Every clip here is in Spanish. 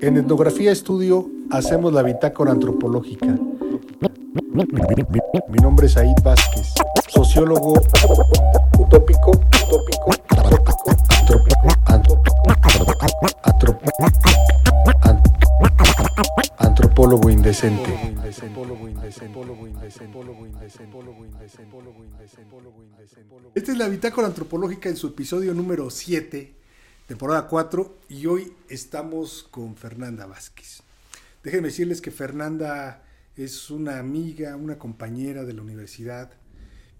En Etnografía Estudio hacemos la bitácora antropológica. Mi nombre es Aid Vázquez, sociólogo utópico, utópico, utópico, antropólogo indecente. Esta es la bitácora antropológica en su episodio número 7 temporada 4, y hoy estamos con Fernanda Vázquez. Déjenme decirles que Fernanda es una amiga, una compañera de la universidad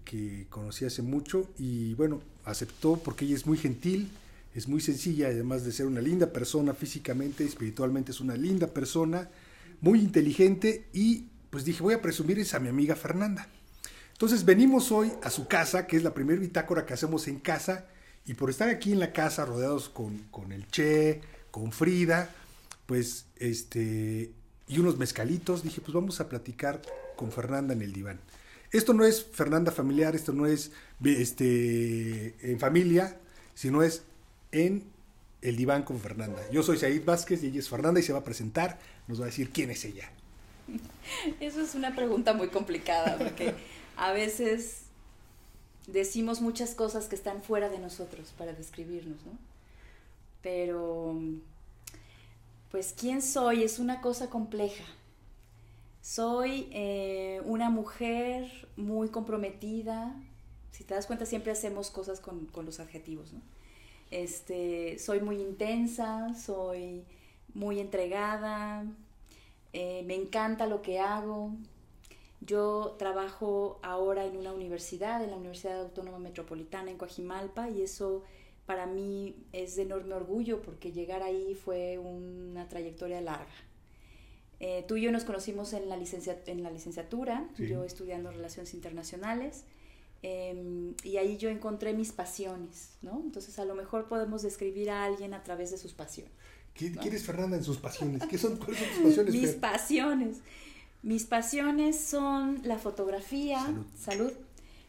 que conocí hace mucho y bueno, aceptó porque ella es muy gentil, es muy sencilla, además de ser una linda persona físicamente, espiritualmente es una linda persona, muy inteligente y pues dije, voy a presumir a mi amiga Fernanda. Entonces venimos hoy a su casa, que es la primera bitácora que hacemos en casa, y por estar aquí en la casa rodeados con, el Che, con Frida, pues este, y unos mezcalitos, dije, pues vamos a platicar con Fernanda en el diván. Esto no es Fernanda familiar, esto no es este, en familia, sino es en el diván con Fernanda. Yo soy Said Vázquez y ella es Fernanda y se va a presentar, nos va a decir quién es ella. Eso es una pregunta muy complicada porque a veces decimos muchas cosas que están fuera de nosotros para describirnos, ¿no? Pero, pues, ¿quién soy? Es una cosa compleja. Soy eh, una mujer muy comprometida. Si te das cuenta, siempre hacemos cosas con, los adjetivos, ¿no? Este, soy muy intensa, soy muy entregada, eh, me encanta lo que hago, yo trabajo ahora en una universidad, en la Universidad Autónoma Metropolitana en Coajimalpa, y eso para mí es de enorme orgullo porque llegar ahí fue una trayectoria larga. Eh, tú y yo nos conocimos en la, en la licenciatura, yo estudiando Relaciones Internacionales, em, y ahí yo encontré mis pasiones, ¿no? Entonces a lo mejor podemos describir a alguien a través de sus pasiones. ¿Quién es Fernanda en sus pasiones? ¿Qué son, ¿Cuáles son tus pasiones? mis pasiones. Mis pasiones son la fotografía, salud.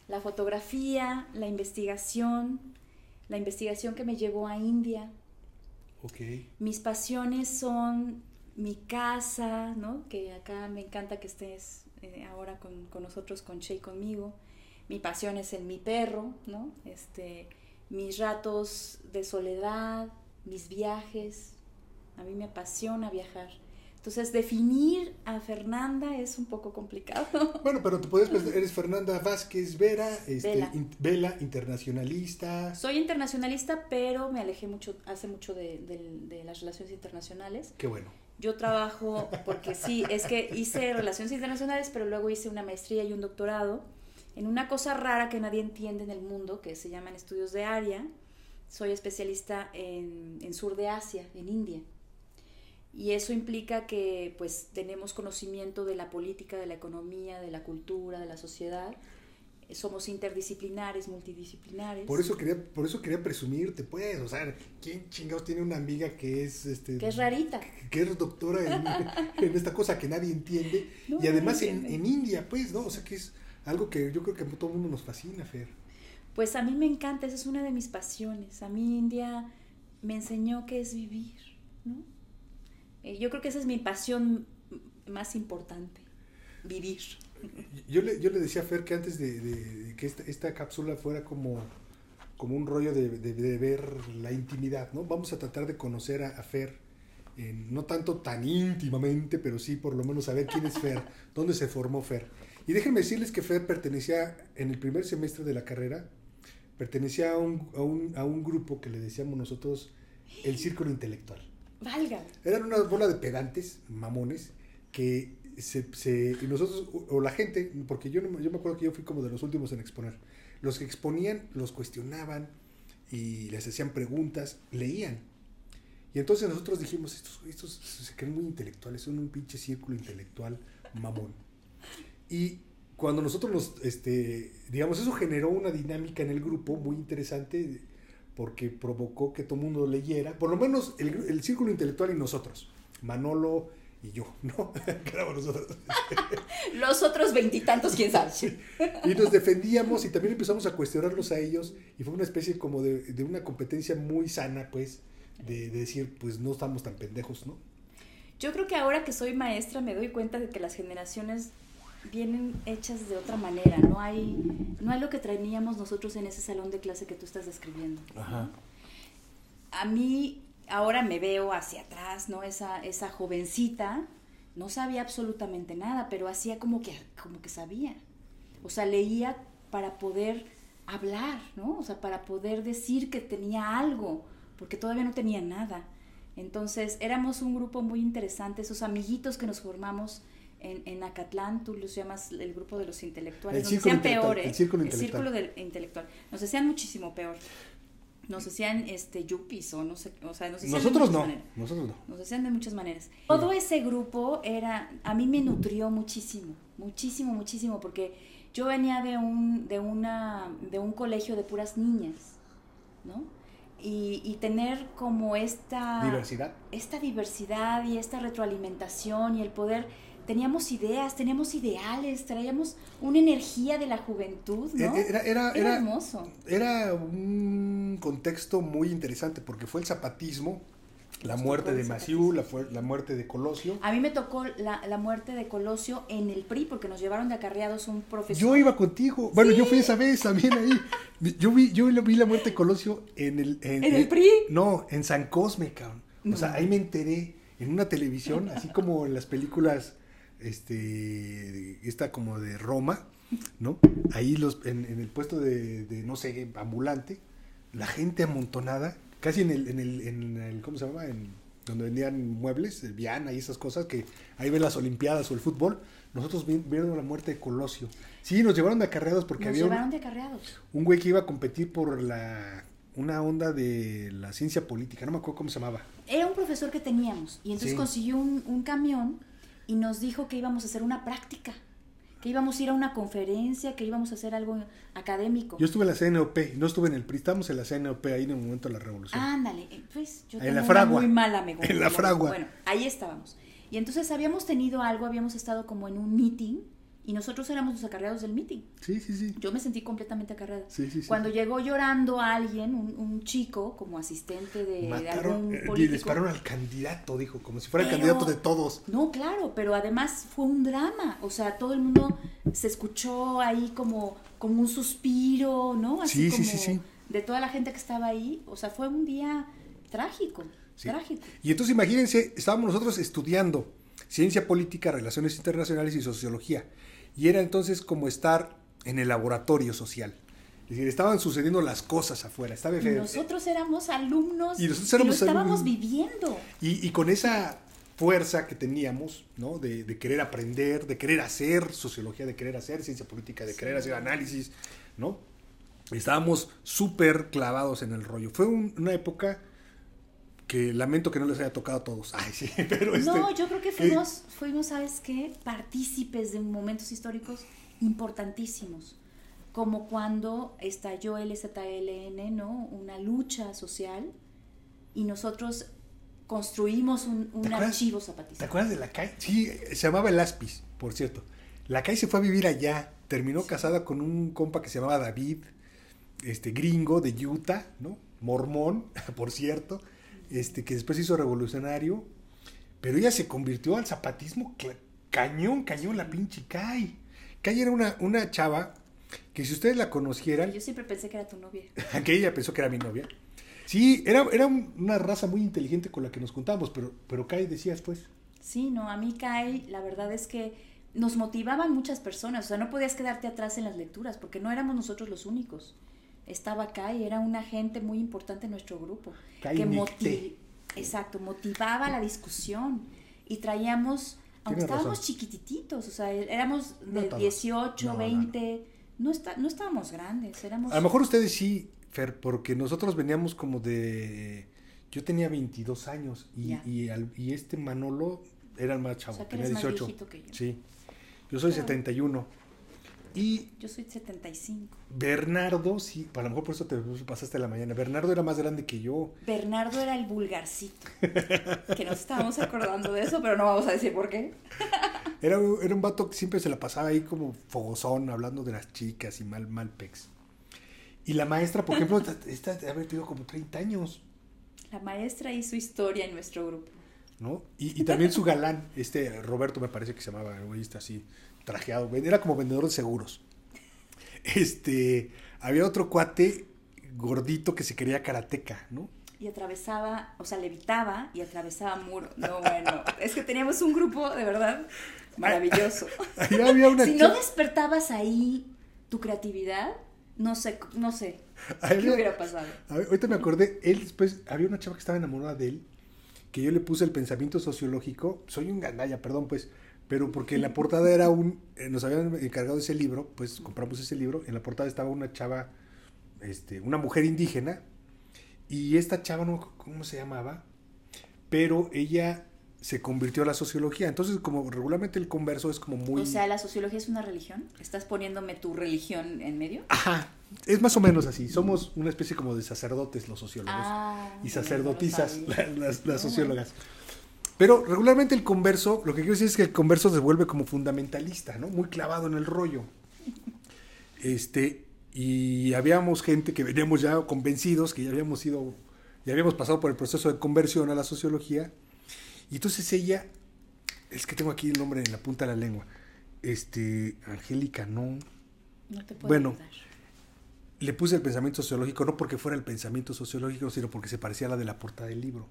la fotografía, la investigación, la investigación que me llevó a India. Okay. Mis pasiones son mi casa, ¿no? Que acá me encanta que estés eh, ahora con, nosotros, con Che y conmigo. Mi pasión es en mi perro, ¿no? Este, mis ratos de soledad, mis viajes. A mí me apasiona viajar. Entonces, definir a Fernanda es un poco complicado. Bueno, pero tú puedes, pues, eres Fernanda Vázquez Vera, este, Vela. internacionalista. Soy internacionalista, pero me alejé mucho, hace mucho de, de, las relaciones internacionales. Qué bueno. Yo trabajo, porque sí, es que hice relaciones internacionales, pero luego hice una maestría y un doctorado en una cosa rara que nadie entiende en el mundo, que se llaman estudios de área. Soy especialista en, en sur de Asia, en India y eso implica que pues tenemos conocimiento de la política, de la economía, de la cultura, de la sociedad. Somos interdisciplinares, multidisciplinares. Por eso quería, por eso quería presumirte, pues, o sea, ¿quién chingados tiene una amiga que es este que es rarita? Que, es doctora en, esta cosa que nadie entiende. y además en, en, India, pues, ¿no? O sea que es algo que yo creo que a todo el mundo nos fascina, Fer. Pues a mí me encanta, esa es una de mis pasiones. A mí India me enseñó qué es vivir, ¿no? Eh, yo creo que esa es mi pasión más importante, vivir. Yo le, yo le decía a Fer que antes de, que esta, cápsula fuera como, como un rollo de, ver la intimidad, ¿no? Vamos a tratar de conocer a, Fer, no tanto tan íntimamente, pero sí por lo menos saber quién es Fer, dónde se formó Fer. Y déjenme decirles que Fer pertenecía en el primer semestre de la carrera, pertenecía a un, a un, a un grupo que le decíamos nosotros el círculo intelectual. Valga. Eran una bola de pedantes, mamones, que se, se, y nosotros, o la gente, porque yo, yo me acuerdo que yo fui como de los últimos en exponer, los que exponían los cuestionaban y les hacían preguntas, leían. Y entonces nosotros dijimos, estos, estos se creen muy intelectuales, son un pinche círculo intelectual mamón. Y cuando nosotros nos, este, digamos, eso generó una dinámica en el grupo muy interesante porque provocó que todo el mundo leyera, por lo menos el, círculo intelectual y nosotros, Manolo y yo, ¿no? Éramos nosotros. Los otros veintitantos, quién sabe. Y nos defendíamos y también empezamos a cuestionarlos a ellos y fue una especie como de, una competencia muy sana, pues, de, decir, pues no estamos tan pendejos, ¿no? Yo creo que ahora que soy maestra me doy cuenta de que las generaciones vienen hechas de otra manera, no hay, no hay lo que traíamos nosotros en ese salón de clase que tú estás describiendo. Ajá. A mí ahora me veo hacia atrás, ¿no? Esa, esa jovencita no sabía absolutamente nada, pero hacía como que, como que sabía. O sea, leía para poder hablar, ¿no? O sea, para poder decir que tenía algo, porque todavía no tenía nada. Entonces, éramos un grupo muy interesante, esos amiguitos que nos formamos en, en Acatlán, tú los llamas el grupo de los intelectuales, nos hacían peor, el círculo, el círculo intelectual, nos hacían muchísimo peor. Nos hacían este yuppies o no sé, o sea, nos hacían nosotros no, nosotros no. Nos hacían de muchas maneras. Todo ese grupo era a mí me nutrió muchísimo, muchísimo, muchísimo porque yo venía de un de una de un colegio de puras niñas, ¿no? Y, y, tener como esta diversidad. Esta diversidad y esta retroalimentación y el poder teníamos ideas, teníamos ideales, traíamos una energía de la juventud, ¿no? E-, era, era, era, hermoso. Era un contexto muy interesante porque fue el zapatismo, la muerte de Maciú, la, la, muerte de Colosio. A mí me tocó la, la, muerte de Colosio en el PRI porque nos llevaron de acarreados un profesor. Yo iba contigo. Bueno, yo fui esa vez también ahí. Yo vi, yo vi la muerte de Colosio en el... ¿En, el PRI? No, en San Cosme, cabrón. O sea, ahí me enteré en una televisión, así como en las películas este, esta como de Roma, ¿no? Ahí los, en, el puesto de, no sé, ambulante, la gente amontonada, casi en el, en el, en el ¿cómo se llama? En, donde vendían muebles, Viana y esas cosas, que ahí ven las Olimpiadas o el fútbol, nosotros vieron la muerte de Colosio. Sí, nos llevaron de acarreados porque había llevaron de acarreados. un güey que iba a competir por la una onda de la ciencia política, no me acuerdo cómo se llamaba. Era un profesor que teníamos y entonces consiguió un, un camión y nos dijo que íbamos a hacer una práctica, que íbamos a ir a una conferencia, que íbamos a hacer algo académico. Yo estuve en la CNOP, no estuve en el PRI, estamos en la CNOP ahí en el momento de la revolución. Ándale, eh, pues yo en la fragua. muy mala memoria. En la fragua. Bueno, ahí estábamos. Y entonces habíamos tenido algo, habíamos estado como en un meeting y nosotros éramos los acarreados del meeting. Sí, sí, sí. Yo me sentí completamente acarreada. Sí, sí, sí. Cuando llegó llorando alguien, un, chico, como asistente de, algún político. Eh, y dispararon al candidato, dijo, como si fuera el candidato de todos. No, claro, pero además fue un drama. O sea, todo el mundo se escuchó ahí como, como un suspiro, ¿no? Así sí, como sí, sí, De toda la gente que estaba ahí. O sea, fue un día trágico. Trágico. Y entonces imagínense, estábamos nosotros estudiando ciencia política, relaciones internacionales y sociología. Y era entonces como estar en el laboratorio social. Es decir, estaban sucediendo las cosas afuera. Estaba y nosotros éramos alumnos y, nosotros éramos y lo estábamos viviendo. Y, con esa fuerza que teníamos, ¿no? De, de, querer aprender, de querer hacer sociología, de querer hacer ciencia política, de querer hacer análisis, ¿no? Estábamos súper clavados en el rollo. Fue una época que lamento que no les haya tocado a todos. Ay, sí, pero este, No, yo creo que fuimos, fuimos, ¿sabes qué? Partícipes de momentos históricos importantísimos, como cuando estalló el ZLN, ¿no? Una lucha social y nosotros construimos un, archivo zapatista. ¿Te acuerdas de la calle? Sí, se llamaba El Aspis, por cierto. La calle se fue a vivir allá, terminó casada con un compa que se llamaba David, este gringo de Utah, ¿no? Mormón, por cierto este, que después hizo revolucionario, pero ella se convirtió al zapatismo cañón, cañón, la pinche Kai. Kai era una, una chava que si ustedes la conocieran... Yo siempre pensé que era tu novia. que ella pensó que era mi novia. Sí, era, era una raza muy inteligente con la que nos juntamos, pero, pero Kai decías pues. Sí, no, a mí Kai, la verdad es que nos motivaban muchas personas, o sea, no podías quedarte atrás en las lecturas, porque no éramos nosotros los únicos estaba Kai, era una gente muy importante en nuestro grupo. que exacto, motivaba la discusión y traíamos, aunque estábamos chiquititos, o sea, éramos de 18, 20, no, está, no estábamos grandes, éramos... A lo mejor ustedes sí, Fer, porque nosotros veníamos como de... Yo tenía 22 años y, y, este Manolo era el más chavo, tenía 18. que yo. Sí, yo soy 71. Y yo soy 75. Bernardo, sí, a lo mejor por eso te pasaste la mañana. Bernardo era más grande que yo. Bernardo era el vulgarcito. que nos estábamos acordando de eso, pero no vamos a decir por qué. era, era un vato que siempre se la pasaba ahí como fogosón, hablando de las chicas y mal, mal pex. Y la maestra, por ejemplo, esta debe haber tenido como 30 años. La maestra hizo historia en nuestro grupo. ¿no? Y, también su galán, este Roberto me parece que se llamaba, está así, trajeado, era como vendedor de seguros. Este, había otro cuate gordito que se quería karateca, ¿no? Y atravesaba, o sea, levitaba y atravesaba muro. No, bueno, es que teníamos un grupo de verdad maravilloso. si no despertabas ahí tu creatividad, no sé, no sé. ¿Qué hubiera pasado? ahorita me acordé, él después, había una chava que estaba enamorada de él, que yo le puse el pensamiento sociológico, soy un gandalla, perdón, pues, pero porque en la portada era un, eh, nos habían encargado ese libro, pues compramos ese libro, en la portada estaba una chava, este, una mujer indígena, y esta chava, no cómo se llamaba, pero ella se convirtió a la sociología. Entonces, como regularmente el converso es como muy... O sea, ¿la sociología es una religión? ¿Estás poniéndome tu religión en medio? Ajá, es más o menos así. Somos una especie como de sacerdotes los sociólogos. Ah, y sacerdotisas las, sociólogas. Pero regularmente el converso, lo que quiero decir es que el converso se vuelve como fundamentalista, ¿no? Muy clavado en el rollo. Este, y habíamos gente que veníamos ya convencidos, que ya habíamos ido, ya habíamos pasado por el proceso de conversión a la sociología y entonces ella, es que tengo aquí el nombre en la punta de la lengua, este, Angélica, no. No te puedo Bueno, le puse el pensamiento sociológico, no porque fuera el pensamiento sociológico, sino porque se parecía a la de la portada del libro.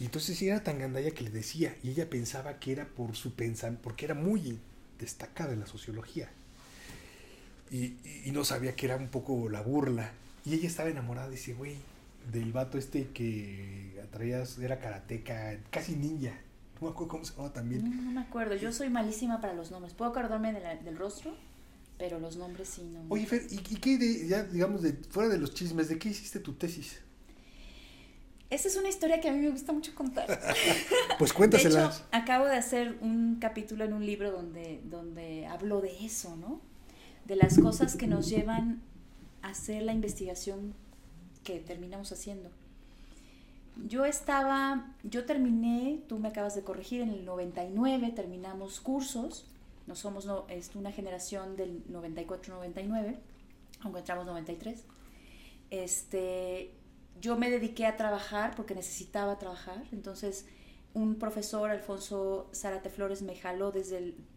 Y entonces ella era tan gandalla que le decía, y ella pensaba que era por su pensamiento, porque era muy destacada en la sociología. Y, y, no sabía que era un poco la burla. Y ella estaba enamorada de ese güey del vato este que atraías, era karateca, casi ninja. No me acuerdo cómo se llamaba también. No, me acuerdo, yo soy malísima para los nombres. Puedo acordarme del rostro, pero los nombres sí no. Oye, Fer, ¿y, qué, de, ya digamos, de, fuera de los chismes, de qué hiciste tu tesis? Esa es una historia que a mí me gusta mucho contar. pues cuéntasela. De hecho, acabo de hacer un capítulo en un libro donde, donde hablo de eso, ¿no? De las cosas que nos llevan a hacer la investigación que terminamos haciendo. Yo estaba, yo terminé, tú me acabas de corregir, en el 99 terminamos cursos, no somos no, es una generación del 94-99, aunque entramos 93. Este, yo me dediqué a trabajar porque necesitaba trabajar, entonces un profesor, Alfonso Zárate Flores, me jaló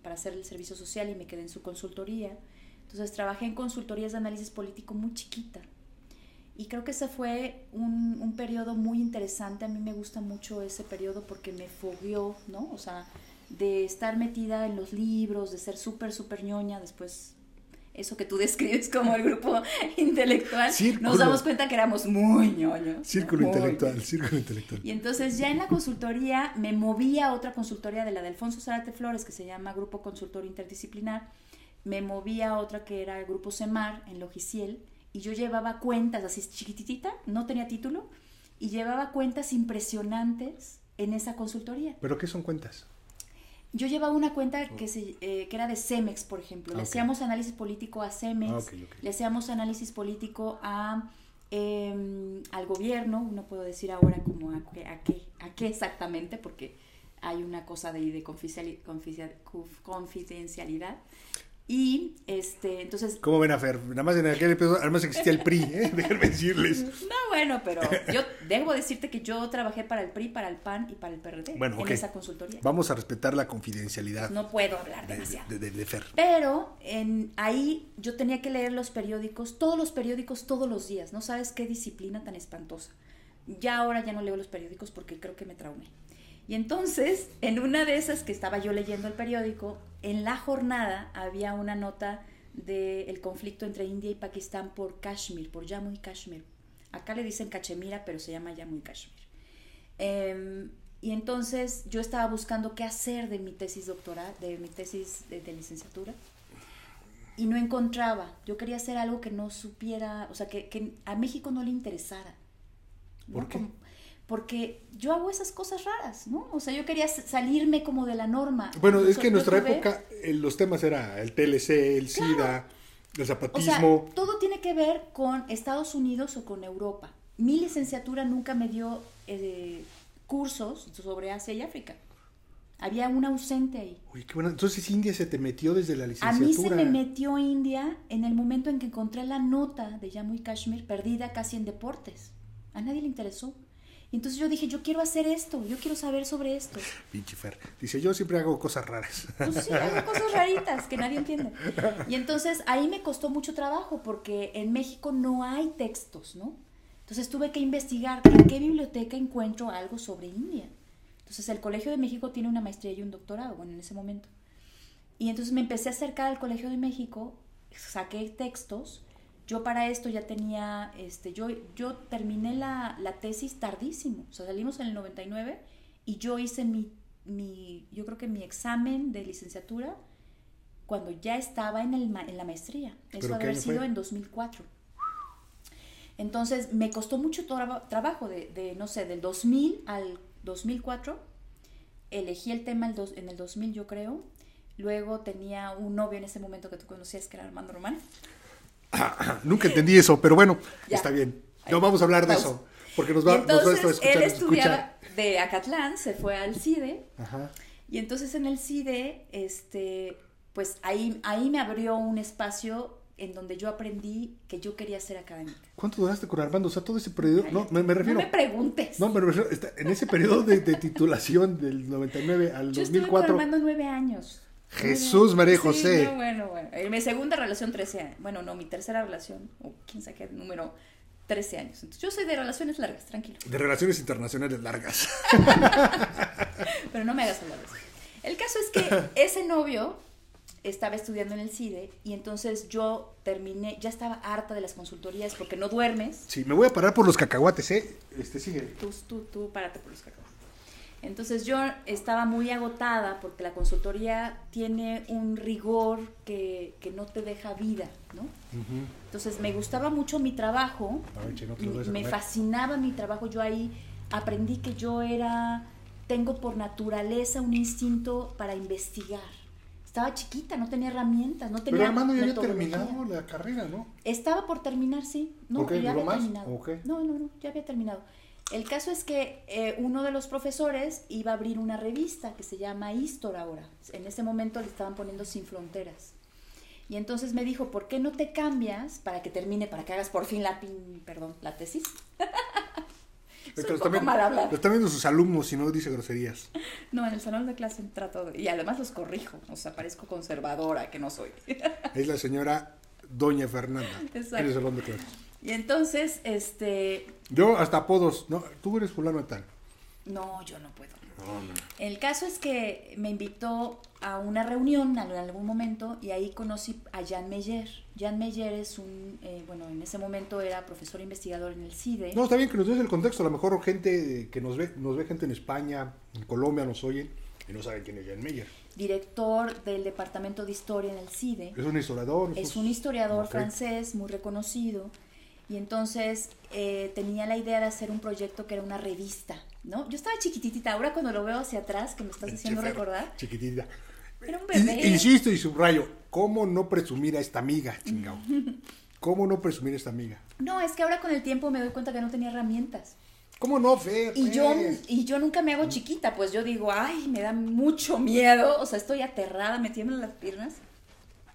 para hacer el servicio social y me quedé en su consultoría. Entonces trabajé en consultorías de análisis político muy chiquita, y creo que ese fue un, un periodo muy interesante. A mí me gusta mucho ese periodo porque me fogueó, ¿no? O sea, de estar metida en los libros, de ser súper, súper ñoña, después eso que tú describes como el grupo intelectual, nos damos cuenta que éramos muy ñoños. Círculo intelectual, círculo intelectual. Y entonces ya en la consultoría me moví a otra consultoría de la de Alfonso Zárate Flores, que se llama Grupo Consultor Interdisciplinar, me moví a otra que era el Grupo CEMAR en Logiciel, y yo llevaba cuentas así chiquititita, no tenía título, y llevaba cuentas impresionantes en esa consultoría. ¿Pero qué son cuentas? Yo llevaba una cuenta que, se, eh, que era de Cemex, por ejemplo. Le hacíamos análisis político a Cemex, ah, le hacíamos análisis político a, em, al gobierno, no puedo decir ahora como a, a, qué, a qué exactamente, porque hay una cosa de, de confidencialidad. Y este, entonces. ¿Cómo ven a Fer? Nada más en aquel episodio, además existía el PRI, ¿eh? déjenme decirles. No, bueno, pero yo debo decirte que yo trabajé para el PRI, para el PAN y para el PRD bueno, en esa consultoría. Vamos a respetar la confidencialidad. No puedo hablar demasiado. De, de, Fer. Pero en, ahí yo tenía que leer los periódicos, todos los periódicos, todos los días. No sabes qué disciplina tan espantosa. Ya ahora ya no leo los periódicos porque creo que me traumé. Y entonces, en una de esas que estaba yo leyendo el periódico, en la jornada había una nota del conflicto entre India y Pakistán por Kashmir, por Jammu y Kashmir. Acá le dicen Cachemira, pero se llama Jammu y Kashmir. Em, y entonces yo estaba buscando qué hacer de mi tesis doctoral, de mi tesis de, licenciatura, y no encontraba. Yo quería hacer algo que no supiera, o sea, que, a México no le interesara. ¿Por qué? Porque yo hago esas cosas raras, ¿no? O sea, yo quería salirme como de la norma. Bueno, es que en nuestra época eh, los temas era el TLC, el SIDA, el zapatismo. O sea, todo tiene que ver con Estados Unidos o con Europa. Mi licenciatura nunca me dio eh, cursos sobre Asia y África. Había un ausente ahí. Uy, qué bueno. Entonces India se te metió desde la licenciatura. A mí se me metió India en el momento en que encontré la nota de Jammu y Kashmir perdida casi en deportes. A nadie le interesó. Y entonces yo dije, yo quiero hacer esto, yo quiero saber sobre esto. Pinche Fer. Dice, yo siempre hago cosas raras. Pues sí, hago cosas raritas que nadie entiende. Y entonces ahí me costó mucho trabajo porque en México no hay textos, ¿no? Entonces tuve que investigar en qué biblioteca encuentro algo sobre India. Entonces el Colegio de México tiene una maestría y un doctorado, bueno, en ese momento. Y entonces me empecé a acercar al Colegio de México, saqué textos. Yo para esto ya tenía, este, yo, yo terminé la, la tesis tardísimo, o sea, salimos en el 99 y yo hice mi, mi, yo creo que mi examen de licenciatura cuando ya estaba en, el, en la maestría. Eso ¿Pero qué haber sido fue? en 2004. Entonces me costó mucho tra- trabajo, de, de, no sé, del 2000 al 2004. Elegí el tema el dos- en el 2000, yo creo. Luego tenía un novio en ese momento que tú conocías, que era Armando Román. Nunca entendí eso, pero bueno, Ya. está bien. No vamos a hablar de Pausa. eso, porque nos va, nos va a entonces él estudiaba de Acatlán, se fue al CIDE. Ajá. Y entonces en el CIDE, este, pues ahí, ahí me abrió un espacio en donde yo aprendí que yo quería ser académica. ¿Cuánto duraste con Armando? O sea, todo ese periodo. No, me, me refiero. No me preguntes. No, me refiero. en ese periodo de, de titulación del 99 al yo estuve con 2004. Armando nueve años. Jesús, María Sí, José. no, bueno, bueno. En mi segunda relación, 13 años. Bueno, no, mi tercera relación, o quién sabe qué número, 13 años. Entonces, yo soy de relaciones largas, tranquilo. De relaciones internacionales largas. Pero no me hagas hablar de eso. El caso es que ese novio estaba estudiando en el CIDE y entonces yo terminé, ya estaba harta de las consultorías porque no duermes. Sí, me voy a parar por los cacahuates, ¿eh? Este sigue. Tú, tú, tú, párate por los cacahuates. Entonces yo estaba muy agotada porque la consultoría tiene un rigor que, que no te deja vida, ¿no? Entonces me gustaba mucho mi trabajo, no me, fascinaba mi trabajo, yo ahí aprendí que yo era, tengo por naturaleza un instinto para investigar. Estaba chiquita, no tenía herramientas, no tenía Pero Armando ya había terminado la carrera, ¿no? Estaba por terminar, sí. No, ya ¿Duró había terminado. No, no, no, ya había terminado. El caso es que eh, uno de los profesores iba a abrir una revista que se llama Histor ahora. En ese momento le estaban poniendo Sin Fronteras. Y entonces me dijo, ¿por qué no te cambias para que termine, para que hagas por fin la, pin- perdón, la tesis? Soy un poco mal hablar. Lo están viendo sus alumnos y no dice groserías. No, en el salón de clase trato de... Y además los corrijo, o sea, parezco conservadora, que no soy. Es la señora Doña Fernanda. Exacto. En el salón de clases. Y entonces, este... Yo hasta apodos. No, tú eres fulano de tal. No, yo no puedo. No, no. El caso es que me invitó a una reunión en algún momento y ahí conocí a Jan Meyer. Jan Meyer es un, eh, bueno, en ese momento era profesor investigador en el CIDE. No, está bien que nos des el contexto. A lo mejor gente que nos ve, nos ve gente en España, en Colombia, nos oyen y no saben quién es Jan Meyer. director del departamento de historia en el CIDE. Es un historiador. Es un historiador francés muy reconocido y entonces eh, tenía la idea de hacer un proyecto que era una revista, ¿no? Yo estaba chiquitita, ahora cuando lo veo hacia atrás, que me estás haciendo recordar, Chiquitita. era un bebé. In- Insisto y subrayo, ¿cómo no presumir a esta amiga, chingao? ¿Cómo no presumir a esta amiga? No, es que ahora con el tiempo me doy cuenta que no tenía herramientas. ¿Cómo no, Fer? Y yo, y yo nunca me hago chiquita, pues yo digo, ay, me da mucho miedo, o sea, estoy aterrada, me tiemblan las piernas,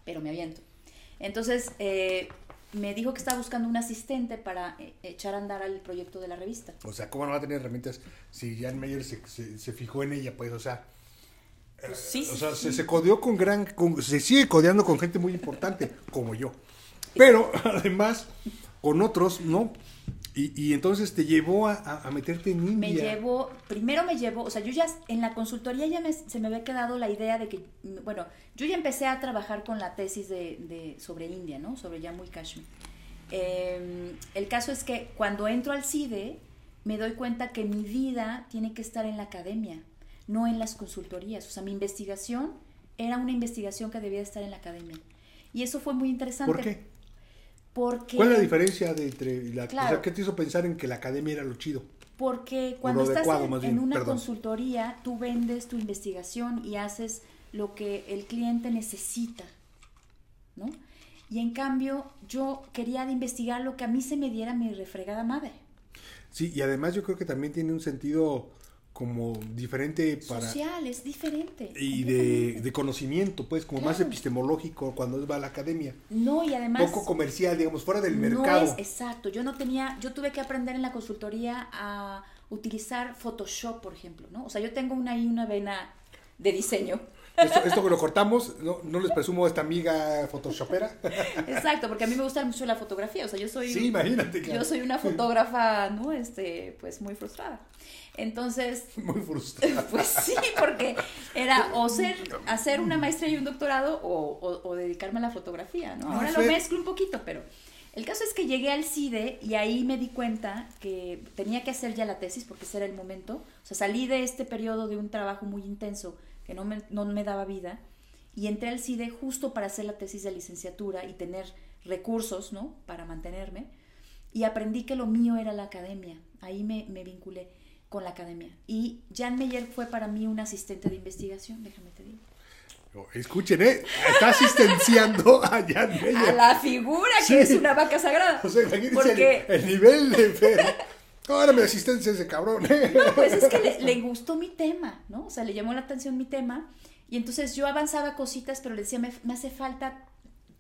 pero me aviento. Entonces, eh, me dijo que estaba buscando un asistente para eh, echar a andar al proyecto de la revista. O sea, ¿cómo no va a tener herramientas si Jan Meyer se, se, se fijó en ella? Pues, o sea, Pues sí, o sí, sea sí. se, se codeó con gran, con- se sigue codeando con gente muy importante, como yo. Pero, además, con otros, ¿no? Y, y entonces te llevó a, a- meterte en India. Me llevó, primero me llevó, o sea, yo ya en la consultoría ya me- se me había quedado la idea de que, bueno, yo ya empecé a trabajar con la tesis de, de- sobre India, ¿no? Sobre Jammu y Kashmir. Eh, el caso es que cuando entro al CIDE, me doy cuenta que mi vida tiene que estar en la academia, no en las consultorías. O sea, mi investigación era una investigación que debía estar en la academia. Y eso fue muy interesante. ¿Por qué? Porque... ¿Cuál es la diferencia de entre la, o Claro. sea, qué te hizo pensar en que la academia era lo chido? Porque cuando estás adecuado, en, una perdón. consultoría, tú vendes tu investigación y haces lo que el cliente necesita, ¿no? Y en cambio, yo quería investigar lo que a mí se me diera mi refregada madre. Sí, y además yo creo que también tiene un sentido como diferente para Social, es diferente. y de, de conocimiento, pues como más epistemológico cuando va a la academia. No, y además... Poco comercial, digamos, fuera del no mercado. es exacto. Yo no tenía, yo tuve que aprender en la consultoría a utilizar Photoshop, por ejemplo, ¿no? O sea, yo tengo una, ahí una vena de diseño. Esto, esto que lo cortamos, no, no les presumo a esta amiga photoshopera. Exacto, porque a mí me gusta mucho la fotografía, o sea, yo soy... Sí, imagínate. claro. Yo soy una fotógrafa, ¿no? Este, pues muy frustrada. Entonces, Muy frustrada. pues sí, porque era o ser, hacer una maestría y un doctorado o, o- o dedicarme a la fotografía, ¿no? No, Ahora lo mezclo un poquito, pero el caso es que llegué al CIDE y ahí me di cuenta que tenía que hacer ya la tesis porque ese era el momento. O sea, salí de este periodo de un trabajo muy intenso que no me, no me daba vida y entré al CIDE justo para hacer la tesis de licenciatura y tener recursos, ¿no? Para mantenerme. Y aprendí que lo mío era la academia. Ahí me, me vinculé con la academia. Y Jan Meyer fue para mí un asistente de investigación, déjame te digo. Oh, Escuchen, ¿eh? Está asistenciando a Jan Meyer. A la figura que Sí. es una vaca sagrada. O sea, Porque, el, el nivel de. Ahora me asistencia ese cabrón. ¿eh? no, pues es que le, le gustó mi tema, ¿no? O sea, le llamó la atención mi tema. Y entonces yo avanzaba cositas, pero le decía, me, me hace falta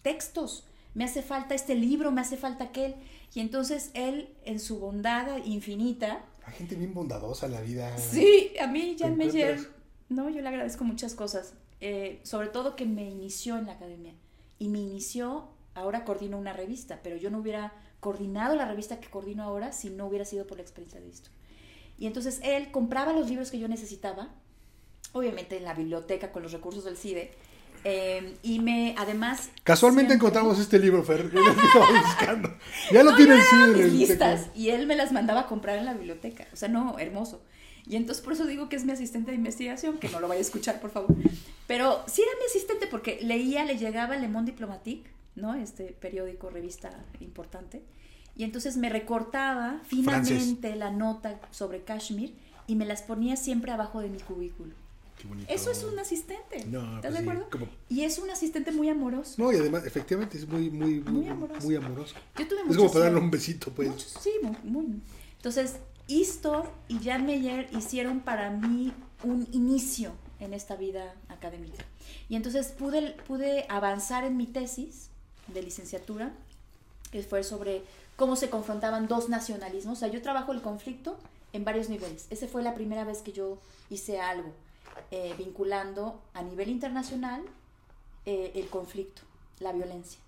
textos, me hace falta este libro, me hace falta aquel. Y entonces él, en su bondad infinita, Hay gente bien bondadosa en la vida. Sí, a mí Jan ¿Te Meyer, no, yo le agradezco muchas cosas, Eh, sobre todo que me inició en la academia y me inició, ahora coordino una revista, pero yo no hubiera coordinado la revista que coordino ahora si no hubiera sido por la experiencia de esto. Y entonces él compraba los libros que yo necesitaba, obviamente en la biblioteca con los recursos del CIDE, eh, y me, además... Casualmente siempre- encontramos este libro, Fer. Estaba buscando. Ya lo no, mis el listas teclado. y él me las mandaba a comprar en la biblioteca. O sea, no, hermoso. Y entonces por eso digo que es mi asistente de investigación, que no lo vaya a escuchar, por favor. Pero sí era mi asistente porque leía, le llegaba Le Monde Diplomatique, ¿no? Este periódico, revista importante. Y entonces me recortaba finamente la nota sobre Kashmir y me las ponía siempre abajo de mi cubículo. Qué bonito. Eso es un asistente. No, ¿Estás pues de sí, acuerdo? como- Y es un asistente muy amoroso. No, y además, efectivamente, es muy, muy, muy, Muy amoroso. muy amoroso. Yo tuve Es como para darle un besito, pues. Muchos, sí, muy, muy. Entonces, Isto y Jan Meyer hicieron para mí un inicio en esta vida académica. Y entonces pude, pude avanzar en mi tesis de licenciatura, que fue sobre cómo se confrontaban dos nacionalismos. O sea, yo trabajo el conflicto en varios niveles. Esa fue la primera vez que yo hice algo eh, vinculando a nivel internacional eh, el conflicto, la violencia.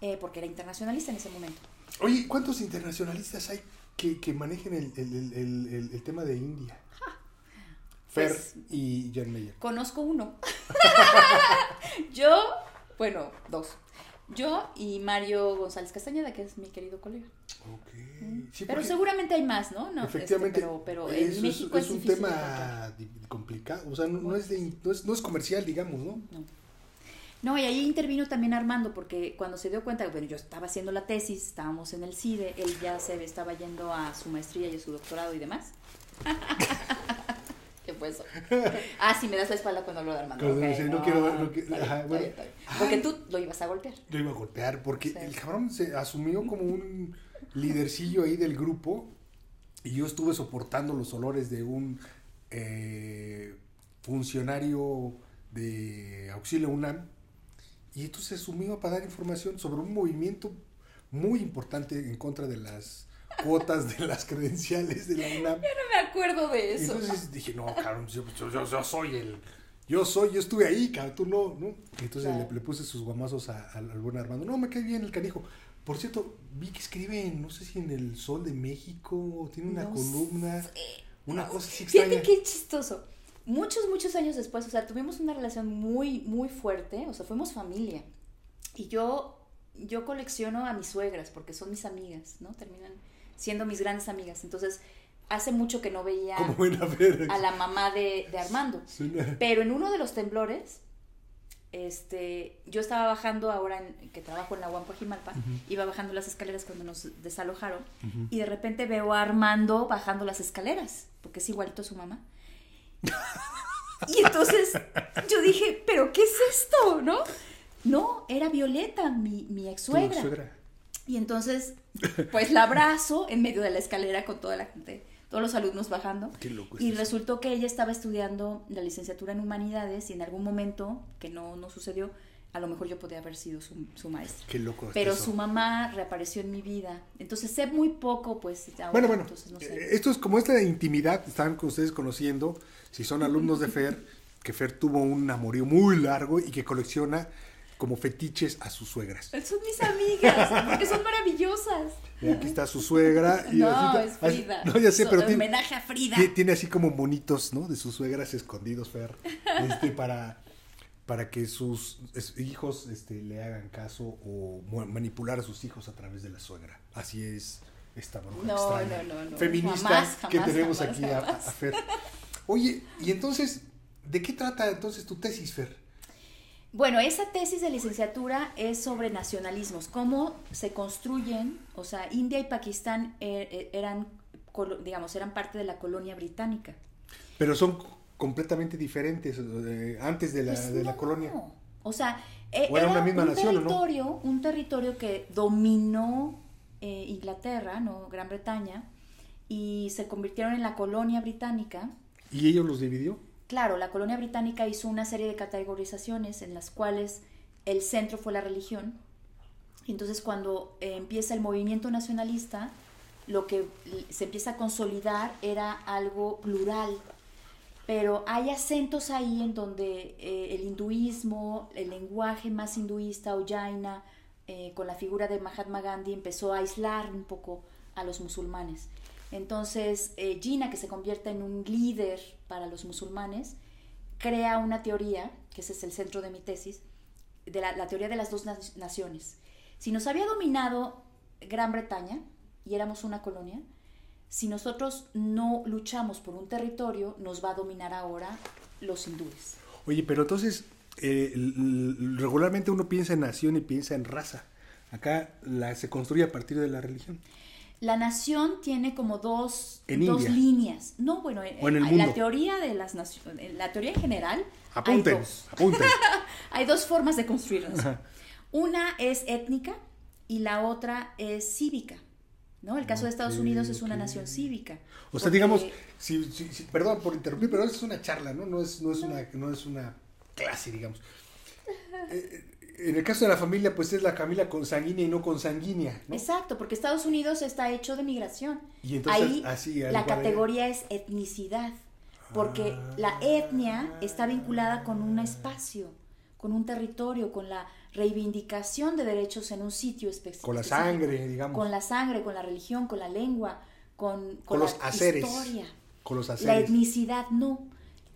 Eh, porque era internacionalista en ese momento. Oye, ¿cuántos internacionalistas hay que, que manejen el, el, el, tema de India? Fer Pues- y Jan Meyer. Conozco uno. yo, bueno, dos. Yo y Mario González Castañeda, que es mi querido colega. Ok. Sí, pero seguramente hay más, ¿no? no este, efectivamente, pero pero es, en México es, es un tema complicado. O sea, no, no es de, no, es, no es comercial, digamos, ¿no? No. No, y ahí intervino también Armando, porque cuando se dio cuenta, bueno, yo estaba haciendo la tesis, estábamos en el CIDE, él ya se estaba yendo a su maestría y a su doctorado y demás. ¿Qué fue eso? Ah, sí, me das la espalda cuando hablo de Armando. Cuando ok, dice, no quiero no está bien, bueno. bien, está bien. Porque Ay. tú lo ibas a golpear. Yo iba a golpear porque Sí. el cabrón se asumió como un lidercillo ahí del grupo y yo estuve soportando los olores de un eh, funcionario de auxilio UNAM y entonces se asumió para dar información sobre un movimiento muy importante en contra de las cuotas de las credenciales de la UNAM. No me acuerdo de Y eso. entonces dije, no, cabrón, yo, yo- yo- soy el. Yo soy, yo estuve ahí, cabrón, tú no, ¿no? Entonces Claro. le, le puse sus guamazos a- al, al buen Armando. No, me cae bien el canijo. Por cierto, vi que escribe, no sé si en El Sol de México, tiene una No columna, sé. una cosa así Fíjate extraña. qué chistoso. Muchos, muchos años después, o sea, tuvimos una relación muy, muy fuerte, o sea, fuimos familia. Y yo, yo colecciono a mis suegras porque son mis amigas, ¿no? Terminan siendo mis grandes amigas. Entonces, hace mucho que no veía a la mamá de, de Armando. Suena- Pero en uno de los temblores, este, yo estaba bajando ahora en- que trabajo en la Huampojimalpa, iba bajando las escaleras cuando nos desalojaron Ujú. y de repente veo a Armando bajando las escaleras, porque es igualito a su mamá. Y entonces yo dije, ¿pero qué es esto? ¿No? No, era Violeta, mi, mi ex suegra. Y entonces, pues la abrazo en medio de la escalera con toda la gente, todos los alumnos bajando. Qué loco Y es resultó que ella estaba estudiando la licenciatura en humanidades y en algún momento, que no, no sucedió, a lo mejor yo podría haber sido su, su maestra. Qué loco. Pero su mamá reapareció en mi vida. Entonces sé muy poco, pues. bueno, bueno. Esto es como esta intimidad, están con ustedes conociendo, si son alumnos de Fer, que Fer tuvo un amorío muy largo y que colecciona como fetiches a sus suegras. Son mis amigas, porque son maravillosas. Aquí está su suegra. Y no, es Frida. no, ya sé, pero tiene, homenaje a Frida. Tiene así como monitos, ¿no? De sus suegras escondidos, Fer. Este, para para que sus hijos este, le hagan caso o manipular a sus hijos a través de la suegra. Así es esta bruja extraña, feminista que tenemos aquí a, Fer. Oye, y entonces, ¿de qué trata entonces tu tesis, Fer? Bueno, esa tesis de licenciatura es sobre nacionalismos, cómo se construyen, o sea, India y Pakistán eh, eh, eran, digamos, eran parte de la colonia británica. Pero son completamente diferentes eh, antes de la, pues de la colonia. O sea, era, una misma un nación, territorio, un territorio que dominó eh, Inglaterra, no Gran Bretaña, y se convirtieron en la colonia británica. ¿Y ellos los dividió? Claro, la colonia británica hizo una serie de categorizaciones en las cuales el centro fue la religión. Entonces, cuando eh, empieza el movimiento nacionalista, lo que se empieza a consolidar era algo plural, pero hay acentos ahí en donde eh, el hinduismo, el lenguaje más hinduista o jaina, eh, con la figura de Mahatma Gandhi, empezó a aislar un poco a los musulmanes. Entonces, eh, Gina, que se convierte en un líder para los musulmanes, crea una teoría, que ese es el centro de mi tesis, de la, teoría de las dos naciones. Si nos había dominado Gran Bretaña y éramos una colonia, si nosotros no luchamos por un territorio, nos va a dominar ahora los hindúes. Oye, pero entonces, eh, regularmente uno piensa en nación y piensa en raza. Acá se construye a partir de la religión. La nación tiene como dos, dos líneas. No, bueno, en, la teoría de las naciones, la teoría en general, hay dos. hay dos formas de construirla. Una es étnica y la otra es cívica. ¿no? El caso de Estados Unidos es una nación cívica. O sea, digamos, si, perdón por interrumpir, pero es una charla, ¿no? No es, no es, una, no es una clase, digamos. Eh, en el caso de la familia, pues es la familia consanguínea y no consanguínea. ¿no? Exacto, porque Estados Unidos está hecho de migración. Y entonces, Ahí la categoría es etnicidad, porque la ah. etnia está vinculada con un espacio, con un territorio, con la reivindicación de derechos en un sitio específico. Con la sangre, digamos. Con la sangre, con la religión, con la lengua, con, con, los la historia. Con los La etnicidad no.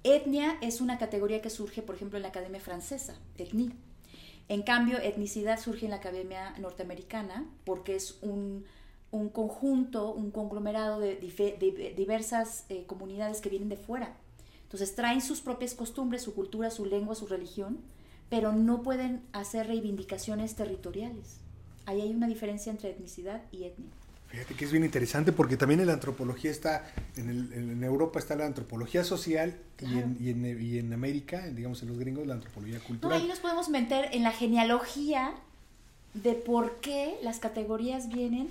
Etnia es una categoría que surge, por ejemplo, en la Academia Francesa, etnie. En cambio, etnicidad surge en la Academia Norteamericana porque es un, un conjunto, un conglomerado de, diversas eh, comunidades que vienen de fuera. Entonces traen sus propias costumbres, su cultura, su lengua, su religión, pero no pueden hacer reivindicaciones territoriales. Ahí hay una diferencia entre etnicidad y etnia. Fíjate que es bien interesante porque también en la antropología está, en, Europa está la antropología social y, en, y, en, América, digamos en los gringos, la antropología cultural. No, ahí nos podemos meter en la genealogía de por qué las categorías vienen,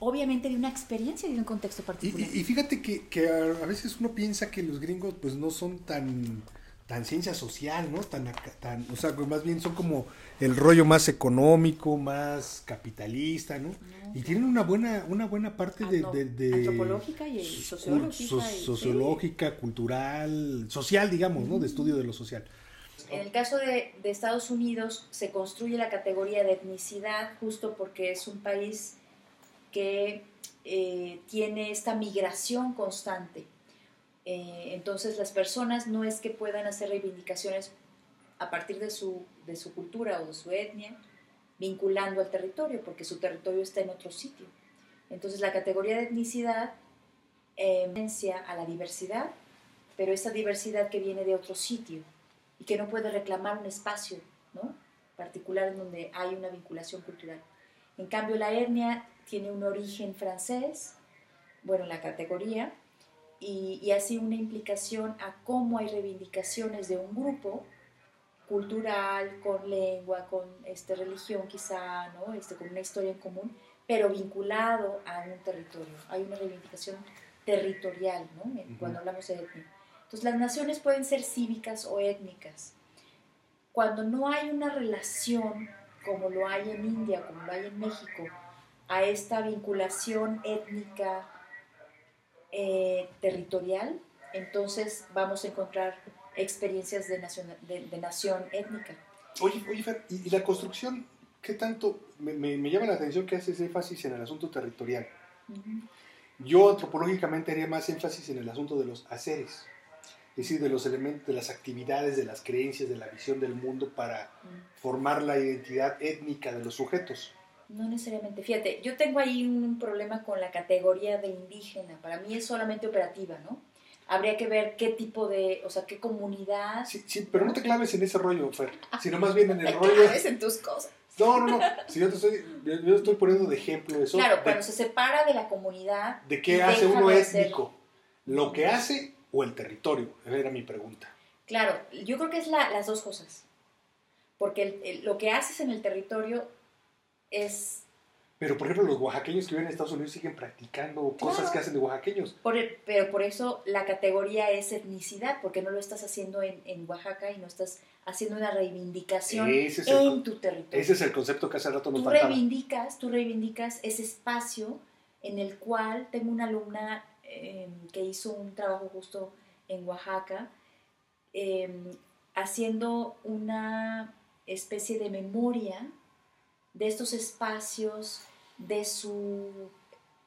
obviamente de una experiencia y de un contexto particular. Y, fíjate que, que, a veces uno piensa que los gringos pues no son tan tan ciencia social, ¿no? Tan, tan, o sea, más bien son como el rollo más económico, más capitalista, ¿no? y tienen una buena, una buena parte de, antropológica y sociológica, sociológica, cultural, social, digamos, ¿no? De estudio de lo social. En el caso de, de, Estados Unidos se construye la categoría de etnicidad justo porque es un país que eh, tiene esta migración constante eh, entonces las personas no es que puedan hacer reivindicaciones a partir de su, de su cultura o de su etnia, vinculando al territorio, porque su territorio está en otro sitio. Entonces la categoría de etnicidad eh, a la diversidad, pero esa diversidad que viene de otro sitio y que no puede reclamar un espacio ¿no? particular en donde hay una vinculación cultural. En cambio, la etnia tiene un origen francés, bueno, la categoría, y, así una implicación a cómo hay reivindicaciones de un grupo cultural, con lengua, con este, religión quizá, ¿no? este, con una historia en común, pero vinculado a un territorio. Hay una reivindicación territorial ¿no? cuando hablamos de etnia. Entonces las naciones pueden ser cívicas o étnicas. cuando no hay una relación como lo hay en India, como lo hay en México, a esta vinculación étnica eh, territorial, entonces vamos a encontrar experiencias de, de, nación étnica. Oye, oye Fer, ¿y, la construcción qué tanto? Me, me, llama la atención que haces énfasis en el asunto territorial. Yo antropológicamente haría más énfasis en el asunto de los haceres, es decir, de los elementos, de las actividades, de las creencias, de la visión del mundo para formar la identidad étnica de los sujetos. No necesariamente. Fíjate, yo tengo ahí un problema con la categoría de indígena. Para mí es solamente operativa, ¿no? Habría que ver qué tipo de, o sea, qué comunidad. Sí, sí pero no te claves en ese rollo, Fer, sino más bien en el rollo. claves en tus cosas. No, no, no. Si yo te estoy, yo estoy poniendo de ejemplo eso. Claro, cuando se separa de la comunidad. ¿De qué hace uno étnico? ¿Lo que hace o el territorio? Esa era mi pregunta. Claro, yo creo que es la, las dos cosas. Porque lo que haces en el territorio es... Pero, por ejemplo, los oaxaqueños que viven en Estados Unidos siguen practicando cosas que hacen de oaxaqueños. pero por eso la categoría es etnicidad, porque no lo estás haciendo en, en Oaxaca y no estás haciendo una reivindicación en tu territorio. Ese es el concepto que hace rato nos tú reivindicas, tú reivindicas ese espacio en el cual tengo una alumna em, que hizo un trabajo justo en Oaxaca, em, haciendo una especie de memoria de estos espacios de su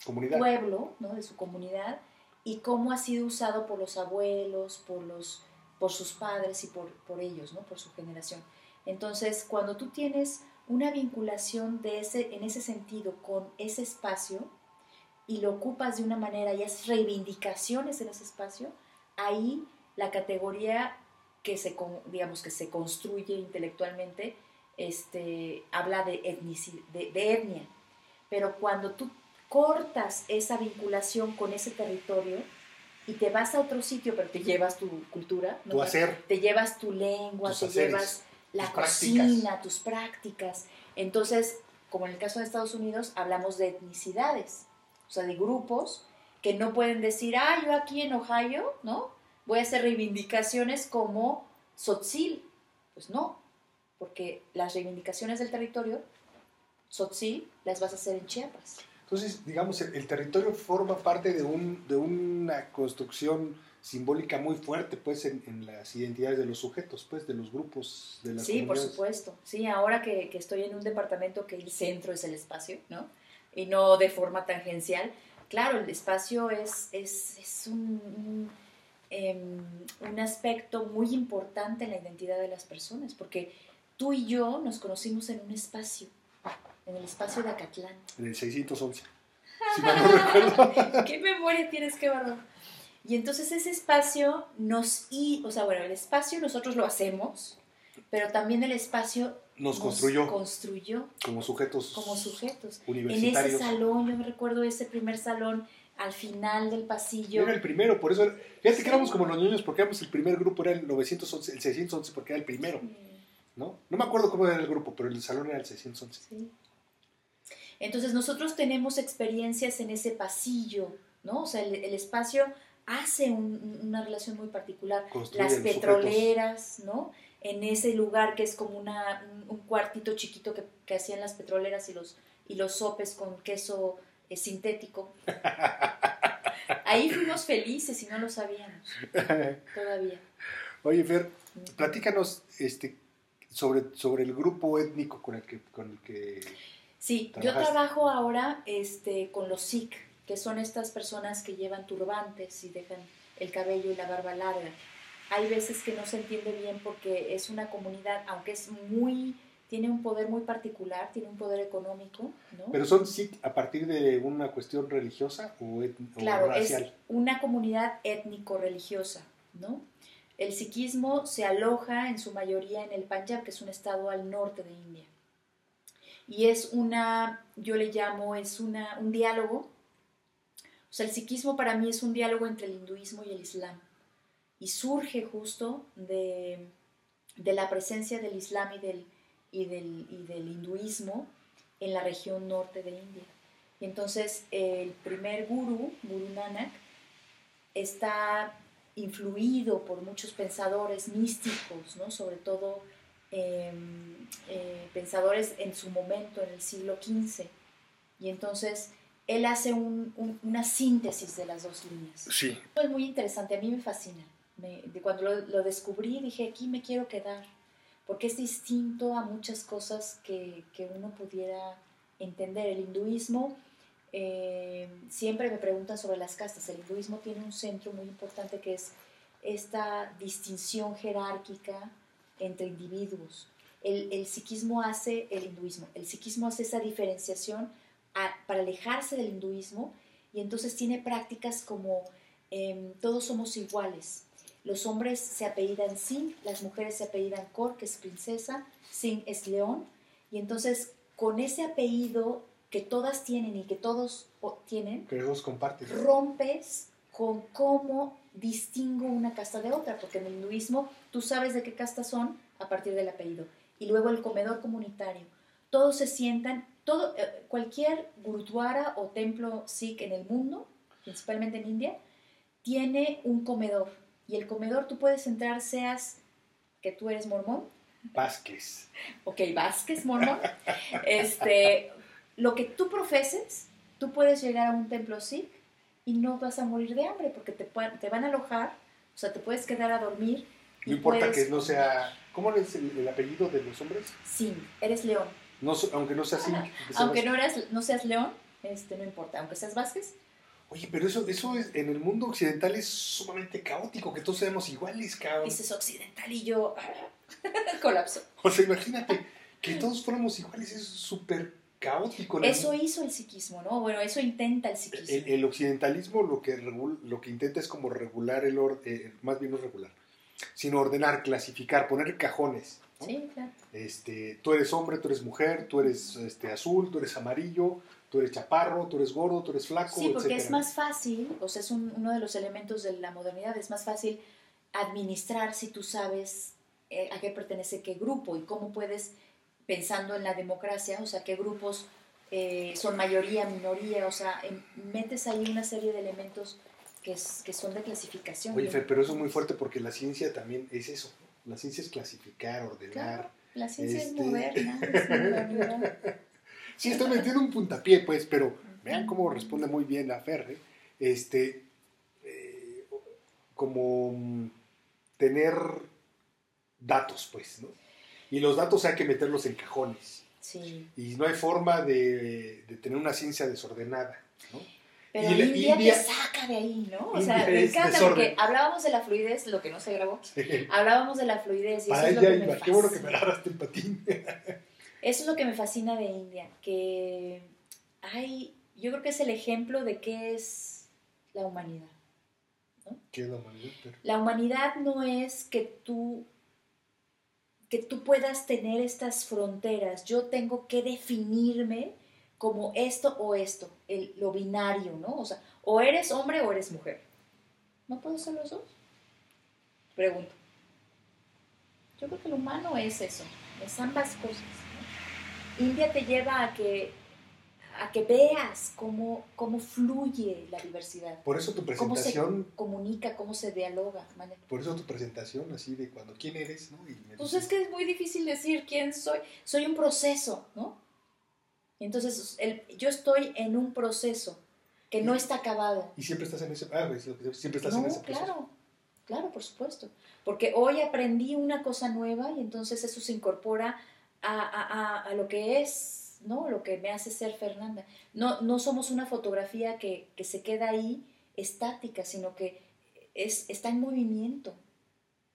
pueblo, ¿no? de su comunidad, y cómo ha sido usado por los abuelos, por, los, por sus padres y por, por ellos, ¿no? por su generación. Entonces, cuando tú tienes una vinculación de ese, en ese sentido con ese espacio y lo ocupas de una manera y haces reivindicaciones en ese espacio, ahí la categoría que se, digamos, que se construye intelectualmente este, habla de, de, etnia, pero cuando tú cortas esa vinculación con ese territorio y te vas a otro sitio, pero te llevas tu cultura, tu hacer, te llevas tu lengua, te llevas la cocina, tus prácticas. Entonces, como en el caso de Estados Unidos, hablamos de etnicidades, o sea, de grupos que no pueden decir, ah, yo aquí en Ohio, ¿no? Voy a hacer reivindicaciones como Sotzil. Pues no, porque las reivindicaciones del territorio, Sotzil, las vas a hacer en Chiapas. Entonces, digamos, el, territorio forma parte de, un, de una construcción simbólica muy fuerte, pues, en, las identidades de los sujetos, pues, de los grupos, de las Sí, por supuesto. Sí, ahora que, que, estoy en un departamento que el centro es el espacio, ¿no? Y no de forma tangencial. Claro, el espacio es, es, es un, em, un aspecto muy importante en la identidad de las personas, porque tú y yo nos conocimos en un espacio, en el espacio de Acatlán. En el 611. Si no ¿Qué memoria tienes que guardar? Y entonces ese espacio nos... Y, o sea, bueno, el espacio nosotros lo hacemos, pero también el espacio nos, construyó. construyó. Como sujetos. Como sujetos. Universitarios. En ese salón, yo me recuerdo ese primer salón al final del pasillo. Era el primero, por eso. Fíjate que éramos como los niños, porque éramos el primer grupo, era el 911, el 611, porque era el primero. ¿No? No me acuerdo cómo era el grupo, pero el salón era el 611. Sí. Entonces nosotros tenemos experiencias en ese pasillo, ¿no? O sea, el, espacio hace una relación muy particular. Las petroleras, ¿no? En ese lugar que es como una, un, cuartito chiquito que, que, hacían las petroleras y los, y los sopes con queso eh, sintético. Ahí fuimos felices y no lo sabíamos. Todavía. Oye, Fer, platícanos este, sobre, sobre el grupo étnico con el que... Con el que sí, yo trabajo ahora este, con los Sikh, que son estas personas que llevan turbantes y dejan el cabello y la barba larga. Hay veces que no se entiende bien porque es una comunidad, aunque es muy tiene un poder muy particular, tiene un poder económico, ¿no? Pero son Sikh a partir de una cuestión religiosa o, claro, es una comunidad étnico-religiosa, ¿no? El sikhismo se aloja en su mayoría en el Punjab, que es un estado al norte de India. Y es una, yo le llamo, es una, un diálogo. O sea, el sikhismo para mí es un diálogo entre el hinduismo y el islam. Y surge justo de, de la presencia del islam y del, y del, y del hinduismo en la región norte de India. Y entonces el primer guru, Guru Nanak, está influido por muchos pensadores místicos, ¿no? sobre todo em, eh, pensadores en su momento, en el siglo XV. Y entonces él hace una síntesis de las dos líneas. Sí. Es muy interesante, a mí me fascina. de cuando lo, descubrí dije, aquí me quiero quedar, porque es distinto a muchas cosas que, que uno pudiera entender. El hinduismo, eh, siempre me preguntan sobre las castas, el hinduismo tiene un centro muy importante que es esta distinción jerárquica entre individuos. El, el psiquismo hace, el hinduismo, el psiquismo hace esa diferenciación para alejarse del hinduismo y entonces tiene prácticas como em, todos somos iguales. Los hombres se apellidan Singh, las mujeres se apellidan Kor, que es princesa, Singh es león, y entonces con ese apellido que todas tienen y que todos tienen, que los comparten. rompes con cómo distingo una casta de otra, porque en el hinduismo tú sabes de qué casta son a partir del apellido. Y luego el comedor comunitario. Todos se sientan todo, eh, cualquier gurudwara o templo sikh en el mundo, principalmente en India, tiene un comedor. Y el comedor tú puedes entrar, seas que tú eres mormón. Vázquez. Ok, Vázquez, mormón. este, lo que tú profeses, tú puedes llegar a un templo sikh y no vas a morir de hambre porque te, te van a alojar, o sea, te puedes quedar a dormir. No importa que no sea... ¿Cómo es el apellido de los hombres? Sí, eres león aunque no seas Aunque no, eres, no seas León, este, no importa. Aunque seas Vázquez. Oye, pero eso, eso es, en el mundo occidental es sumamente caótico, que todos seamos iguales, cabrón. Dices occidental y yo colapso. O sea, imagínate, que todos fuéramos iguales, es súper caótico. Eso hizo el psiquismo, ¿no? Bueno, eso intenta el psiquismo. El, occidentalismo lo que, lo que intenta es como regular el orden, eh, más bien no regular, sino ordenar, clasificar, poner cajones. Sí, claro. Este, tú eres hombre, tú eres mujer, tú eres este, azul, tú eres amarillo, tú eres chaparro, tú eres gordo, tú eres flaco. Sí, porque es más fácil, o sea, es uno de los elementos de la modernidad, es más fácil administrar si tú sabes eh, a qué pertenece qué grupo y cómo puedes, pensando en la democracia, o sea, qué grupos eh, son mayoría, minoría, o sea, metes ahí una serie de elementos que, que son de clasificación. Oye, pero eso es muy fuerte porque la ciencia también es eso. La ciencia es clasificar, ordenar. la ciencia es este, moderna, sí, estoy metiendo un puntapié, pues, pero vean cómo responde muy bien la Ferre. Este, eh, como tener datos, pues, ¿no? Y los datos hay que meterlos en cajones. Sí. Y no hay forma de, de tener una ciencia desordenada, ¿no? Pero India, te saca de ahí, ¿no? O sea, me encanta porque hablábamos de la fluidez, lo que no se grabó. Hablábamos de la fluidez y eso es lo que me. Qué bueno que me agarraste el patín. eso es lo que me fascina de India, que hay, yo creo que es el ejemplo de qué es la humanidad. ¿no? ¿Qué es la humanidad? La humanidad no es que tú que tú puedas tener estas fronteras. Yo tengo que definirme como esto o esto, el, lo binario, ¿no? O sea, o eres hombre o eres mujer. ¿No puedo ser los dos? Pregunto. Yo creo que el humano es eso, es ambas cosas. India te lleva a que, a que veas cómo, cómo fluye la diversidad. Por eso tu presentación... Cómo se comunica, cómo se dialoga. Por eso tu presentación, así de cuando, ¿quién eres? ¿no? pues es que es muy difícil decir quién soy. Soy un proceso, ¿no? Entonces, el, yo estoy en un proceso que no está acabado. Y siempre estás en ese, ah, siempre estás en ese proceso. Claro, claro, por supuesto. Porque hoy aprendí una cosa nueva y entonces eso se incorpora a, a, a, lo que es, ¿no? Lo que me hace ser Fernanda. No, no somos una fotografía que, que se queda ahí estática, sino que es, está en movimiento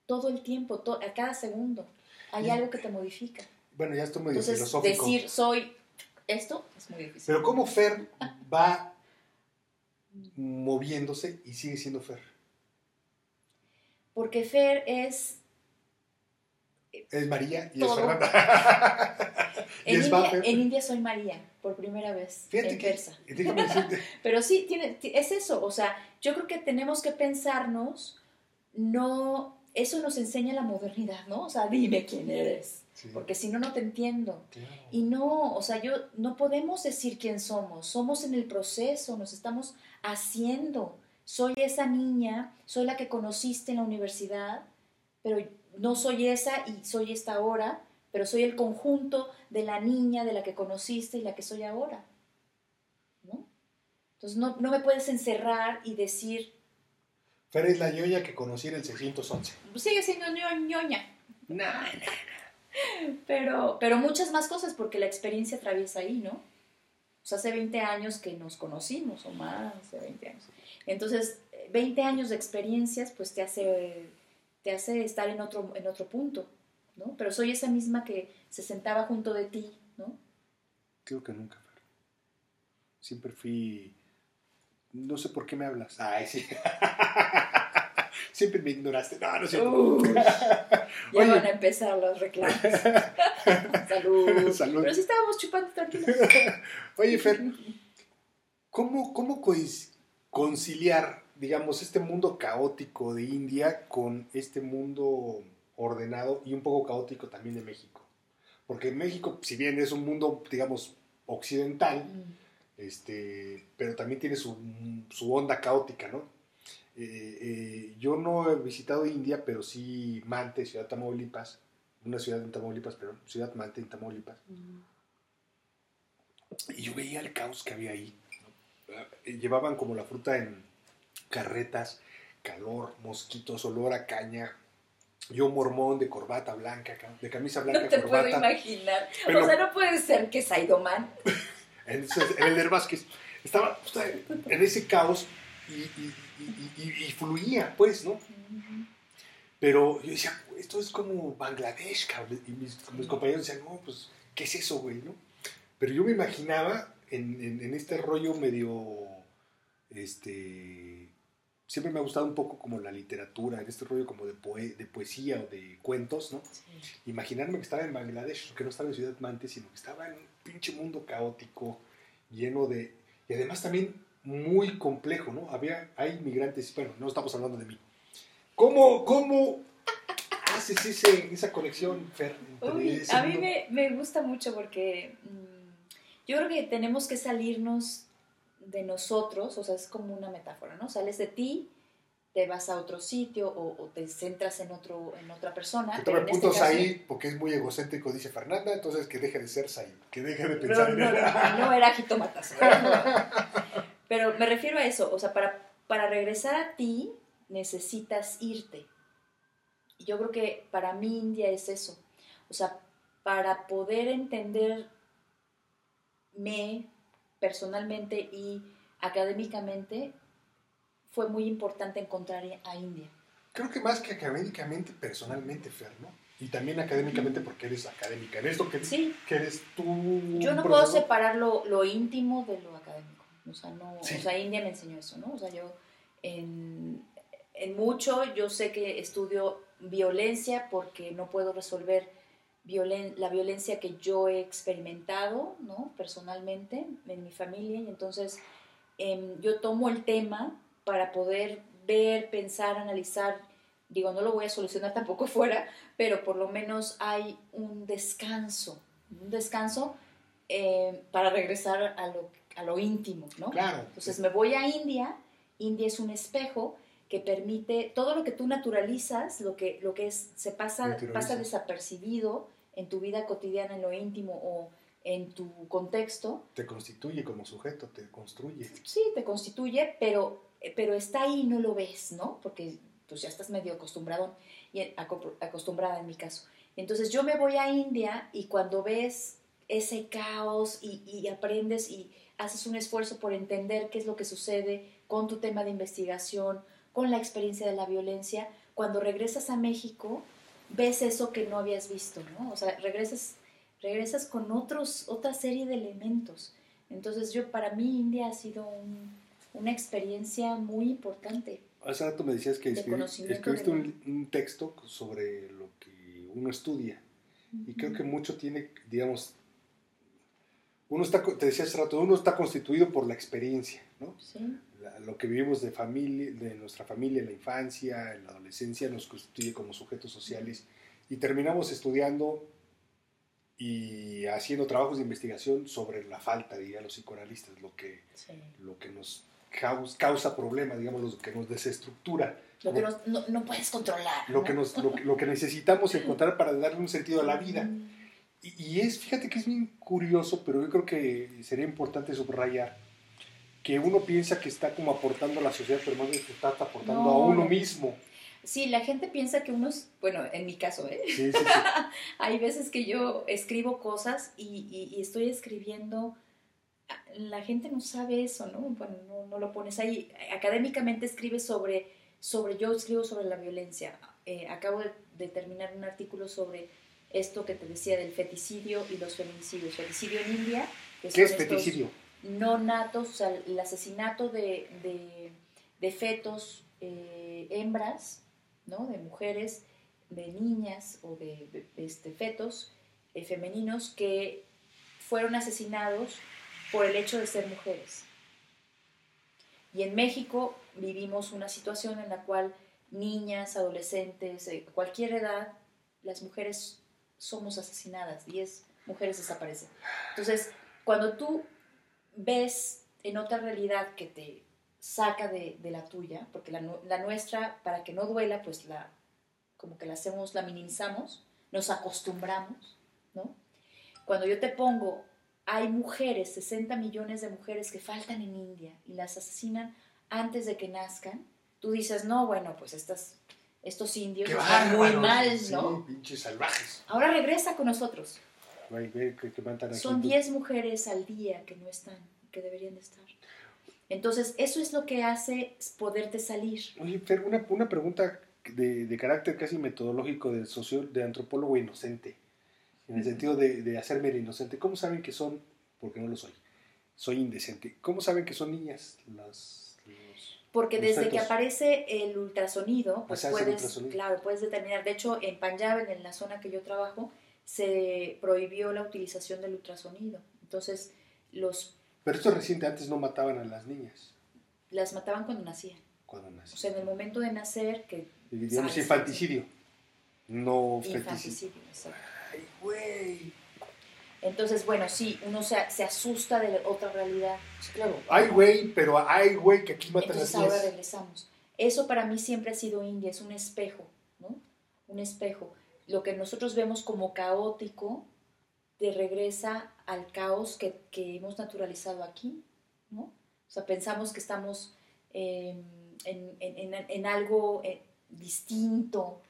todo el tiempo, a cada segundo. Hay algo que te modifica. Bueno, ya estoy medio Entonces, filosófico. Decir soy esto es muy difícil. Pero ¿cómo Fer va moviéndose y sigue siendo Fer? Porque Fer es... Es María y es Fernanda. en, India, en, India, soy María, por primera vez, Fíjate en persa. Pero sí, tiene, es eso, o sea, yo creo que tenemos que pensarnos, no, eso nos enseña la modernidad, ¿no? O sea, dime quién eres porque si no, no te entiendo. Y no, o sea, yo no podemos decir quién somos, somos en el proceso, nos estamos haciendo. Soy esa niña, soy la que conociste en la universidad, pero no soy esa y soy esta ahora, pero soy el conjunto de la niña de la que conociste y la que soy ahora. ¿no? Entonces no, no me puedes encerrar y decir... Fer es la ñoña que conocí en el 611. Sigue siendo ñoña. No, no, no. Pero, pero muchas más cosas porque la experiencia atraviesa ahí, ¿no? O sea, hace 20 años que nos conocimos, o más de 20 años. Entonces, 20 años de experiencias, pues te hace, te hace estar en otro, en otro punto. ¿no? Pero soy esa misma que se sentaba junto de ti, ¿no? Creo que nunca, Siempre fui... No sé por qué me hablas. Ay, sí. Siempre me ignoraste. No, no sé. ya van a empezar los reclamos. Salud. Salud. Pero sí estábamos chupando tranquilos. Oye, Fer, ¿cómo, cómo conciliar, digamos, este mundo caótico de India con este mundo ordenado y un poco caótico también de México. Porque México, si bien es un mundo, digamos, occidental, este, pero también tiene su, onda caótica, ¿no? Eh, eh, yo no he visitado India, pero sí Mante, Ciudad Tamaulipas, una ciudad en Tamaulipas, pero Ciudad Mante en Tamaulipas. Y yo veía el caos que había ahí. Eh, llevaban como la fruta en carretas, calor, mosquitos, olor a caña, yo mormón de corbata blanca, de camisa blanca, no te puedo imaginar. o sea, no puede ser que Saidoman. Entonces, el Vázquez estaba en ese caos y, fluía, pues, ¿no? Pero yo decía, esto es como Bangladesh, cabrón. Y mis, compañeros decían, no, pues, ¿qué es eso, güey, no? Pero yo me imaginaba en, en este rollo medio, este, siempre me ha gustado un poco como la literatura, en este rollo como de, de poesía o de cuentos, ¿no? Imaginarme que estaba en Bangladesh, que no estaba en Ciudad Mante, sino que estaba en un pinche mundo caótico, lleno de... Y además también muy complejo, ¿no? Había, hay inmigrantes, bueno, no estamos hablando de mí. ¿Cómo, cómo haces ese, esa conexión, Fer? a mí me, me, gusta mucho porque mm, yo creo que tenemos que salirnos de nosotros, o sea, es como una metáfora, ¿no? Sales de ti, te vas a otro sitio o, te centras en, otro, en otra persona. Que tome este puntos ahí porque es muy egocéntrico, dice Fernanda, entonces que deje de ser Said, que deje de pensar no, en no, no, no, era jitomatas. Pero me refiero a eso, o sea, para, para regresar a ti necesitas irte. Y yo creo que para mí India es eso. O sea, para poder entenderme personalmente y académicamente fue muy importante encontrar a India. Creo que más que académicamente, personalmente, Fer, ¿no? Y también académicamente porque eres académica. En esto que, sí. que eres tú... Yo no puedo separar lo, íntimo de lo académico. O sea, no, o sea, India me enseñó eso, ¿no? O sea, yo en, en mucho, yo sé que estudio violencia porque no puedo resolver la violencia que yo he experimentado ¿no? personalmente en mi familia y entonces em, yo tomo el tema para poder ver, pensar, analizar, digo, no lo voy a solucionar tampoco fuera, pero por lo menos hay un descanso, un descanso em, para regresar a lo, a lo íntimo, ¿no? Claro. Entonces me voy a India, India es un espejo que permite todo lo que tú naturalizas, lo que, lo que es, se pasa, pasa desapercibido, en tu vida cotidiana, en lo íntimo o en tu contexto. Te constituye como sujeto, te construye. Sí, te constituye, pero, pero está ahí y no lo ves, ¿no? Porque pues ya estás medio acostumbrado, y acostumbrada en mi caso. Entonces yo me voy a India y cuando ves ese caos y, y aprendes y haces un esfuerzo por entender qué es lo que sucede con tu tema de investigación, con la experiencia de la violencia, cuando regresas a México, ves eso que no habías visto, ¿no? O sea, regresas, regresas con otros, otra serie de elementos. Entonces yo, para mí, India ha sido una experiencia muy importante. Hace rato me decías que escribiste un, texto sobre lo que uno estudia. Y creo que mucho tiene, digamos, uno está, te decía hace rato, uno está constituido por la experiencia, ¿no? Sí lo que vivimos de, familia, de nuestra familia en la infancia, en la adolescencia, nos constituye como sujetos sociales y terminamos estudiando y haciendo trabajos de investigación sobre la falta, dirían los psicoanalistas, lo que, lo que nos causa, causa problemas, digamos, lo que nos desestructura. Lo que no, no, puedes controlar. Lo, que nos, lo, que necesitamos encontrar para darle un sentido a la vida. Y, es, fíjate que es bien curioso, pero yo creo que sería importante subrayar que uno piensa que está como aportando a la sociedad, pero más bien que está aportando a uno mismo. Sí, la gente piensa que uno es, bueno, en mi caso, ¿eh? Sí, sí, sí. Hay veces que yo escribo cosas y, y, estoy escribiendo, la gente no sabe eso, ¿no? Bueno, no, no, lo pones ahí. Académicamente escribes sobre, sobre, yo escribo sobre la violencia. Eh, acabo de, de terminar un artículo sobre esto que te decía del feticidio y los feminicidios. Feticidio en India. ¿Qué es feticidio? No natos, o sea, el asesinato de, de, fetos eh, hembras, ¿no? De mujeres, de niñas o de, este, fetos eh, femeninos que fueron asesinados por el hecho de ser mujeres. Y en México vivimos una situación en la cual niñas, adolescentes, de cualquier edad, las mujeres somos asesinadas, 10 mujeres desaparecen. Entonces, cuando tú ves en otra realidad que te saca de, la tuya, porque la, nuestra, para que no duela, pues la, como que la hacemos, la minimizamos, nos acostumbramos, ¿no? Cuando yo te pongo, hay mujeres, 60 millones de mujeres que faltan en India y las asesinan antes de que nazcan, tú dices, no, bueno, pues estas estos indios están muy mal, ¿no? pinches salvajes. Ahora regresa con nosotros. Son 10 mujeres al día que no están, que deberían de estar. Entonces, eso es lo que hace poderte salir. Oye, Fer, una, una pregunta de, de, carácter casi metodológico de, socio, de antropólogo inocente, en el sentido de, de hacerme el inocente. ¿Cómo saben que son, porque no lo soy, soy indecente, cómo saben que son niñas las porque desde que aparece el ultrasonido, pues puedes, claro, puedes determinar. De hecho, en Punjab, en la zona que yo trabajo, se prohibió la utilización del ultrasonido. Entonces, los... Pero esto es reciente, antes no mataban a las niñas. Las mataban cuando nacían. Cuando nacían. O sea, en el momento de nacer, que... Digamos infanticidio, no Infanticidio, exacto. Ay, güey. Entonces, bueno, sí, uno se, se asusta de otra realidad. claro. Ay, güey, pero ay, güey, que aquí matan Entonces ahora regresamos. Eso para mí siempre ha sido India, es un espejo, ¿no? Un espejo. Lo que nosotros vemos como caótico te regresa al caos que, que hemos naturalizado aquí, ¿no? O sea, pensamos que estamos em, en, en, en, algo eh, distinto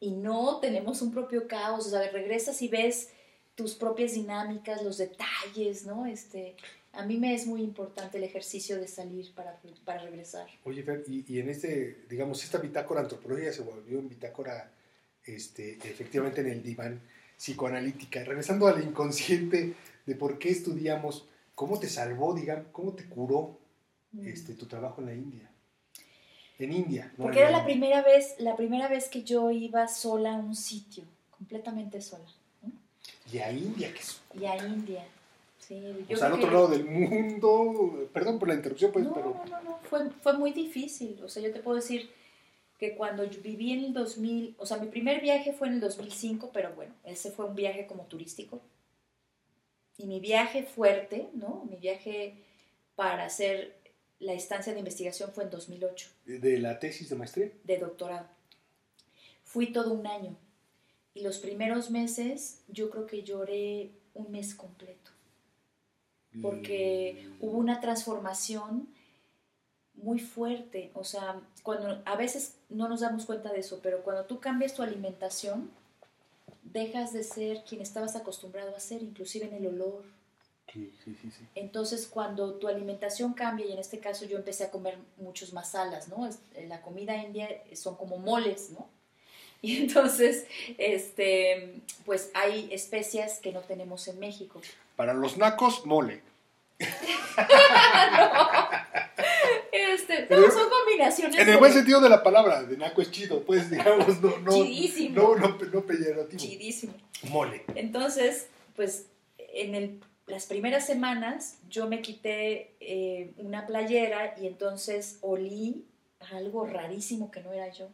y no tenemos un propio caos. O sea, regresas y ves tus propias dinámicas, los detalles, ¿no? Este, a mí me es muy importante el ejercicio de salir para, para regresar. Oye, Fer, y, y, en este, digamos, esta bitácora antropológica se volvió en bitácora, este, efectivamente en el diván psicoanalítica, regresando al inconsciente de por qué estudiamos, cómo te salvó, digamos, cómo te curó mm. este, tu trabajo en la India. En India. Porque era la primera vez, la primera vez que yo iba sola a un sitio, completamente sola. Y a India, que es... Y a India, sí. o sea, al otro lado del mundo, perdón por la interrupción, pues, no, pero... No, no, no, fue, fue muy difícil. O sea, yo te puedo decir que cuando yo viví en el 2000, o sea, mi primer viaje fue en el 2005, pero bueno, ese fue un viaje como turístico. Y mi viaje fuerte, ¿no? Mi viaje para hacer la estancia de investigación fue en 2008. ¿De la tesis de maestría? De doctorado. Fui todo un año. Y los primeros meses yo creo que lloré un mes completo, porque hubo una transformación muy fuerte, o sea, cuando a veces no nos damos cuenta de eso, pero cuando tú cambias tu alimentación, dejas de ser quien estabas acostumbrado a ser, inclusive en el olor. Sí, sí, sí, Entonces, cuando tu alimentación cambia, y en este caso yo empecé a comer muchos más salas, ¿no? La comida india son como moles, ¿no? Y entonces, este, pues hay especias que no tenemos en México. Para los nacos, mole. Este, son combinaciones. En el buen sentido de la palabra, de naco es chido, pues digamos, no, no, Chidísimo. no, no, no peyorativo. Chidísimo. Mole. Entonces, pues en el, las primeras semanas yo me quité eh, una playera y entonces olí algo rarísimo que no era yo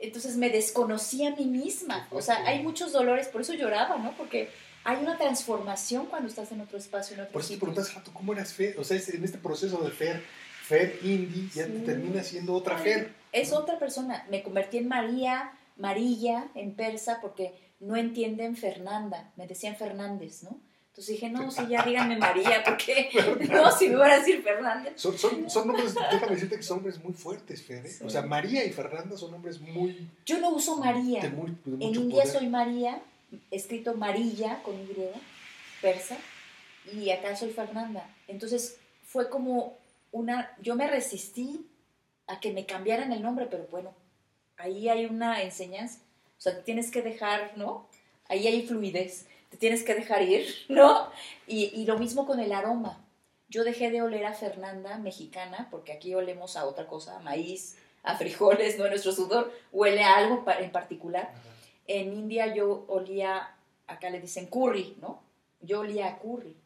entonces me desconocí a mí misma. O sea, hay muchos dolores, por eso lloraba, ¿no? Porque hay una transformación cuando estás en otro espacio, en otro Por eso te preguntas, ¿cómo eras Fer? O sea, en este proceso de Fer, Fer indie, ya te termina siendo otra Fer. Es otra persona. Me convertí en María, Marilla en persa porque no entienden Fernanda, me decían Fernández, ¿no? Entonces dije, no, si ya díganme María, porque no, si me van a decir Fernández. Son, son, son nombres, déjame decirte que son nombres muy fuertes, Fer. ¿eh? O sea, María y Fernanda son nombres muy. Yo no uso María. en India soy María, escrito Marilla con Y, persa, y acá soy Fernanda. Entonces fue como una. Yo me resistí a que me cambiaran el nombre, pero bueno, ahí hay una enseñanza. O sea, tienes que dejar, ¿no? Ahí hay fluidez te tienes que dejar ir, ¿no? Y, lo mismo con el aroma. Yo dejé de oler a Fernanda mexicana, porque aquí olemos a otra cosa, a maíz, a frijoles, ¿no? Nuestro sudor huele a algo en particular. En India yo olía, acá le dicen curry, ¿no? Yo olía a curry.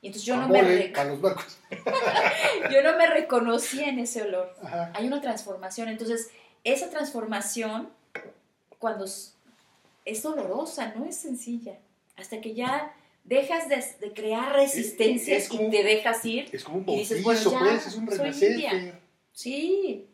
Y entonces yo no, me yo no me reconocía en ese olor. Hay una transformación. Entonces, esa transformación, cuando es dolorosa, no es sencilla hasta que ya dejas de, crear resistencias y te dejas ir. Es como un bautizo, pues, es un renacer. Sí.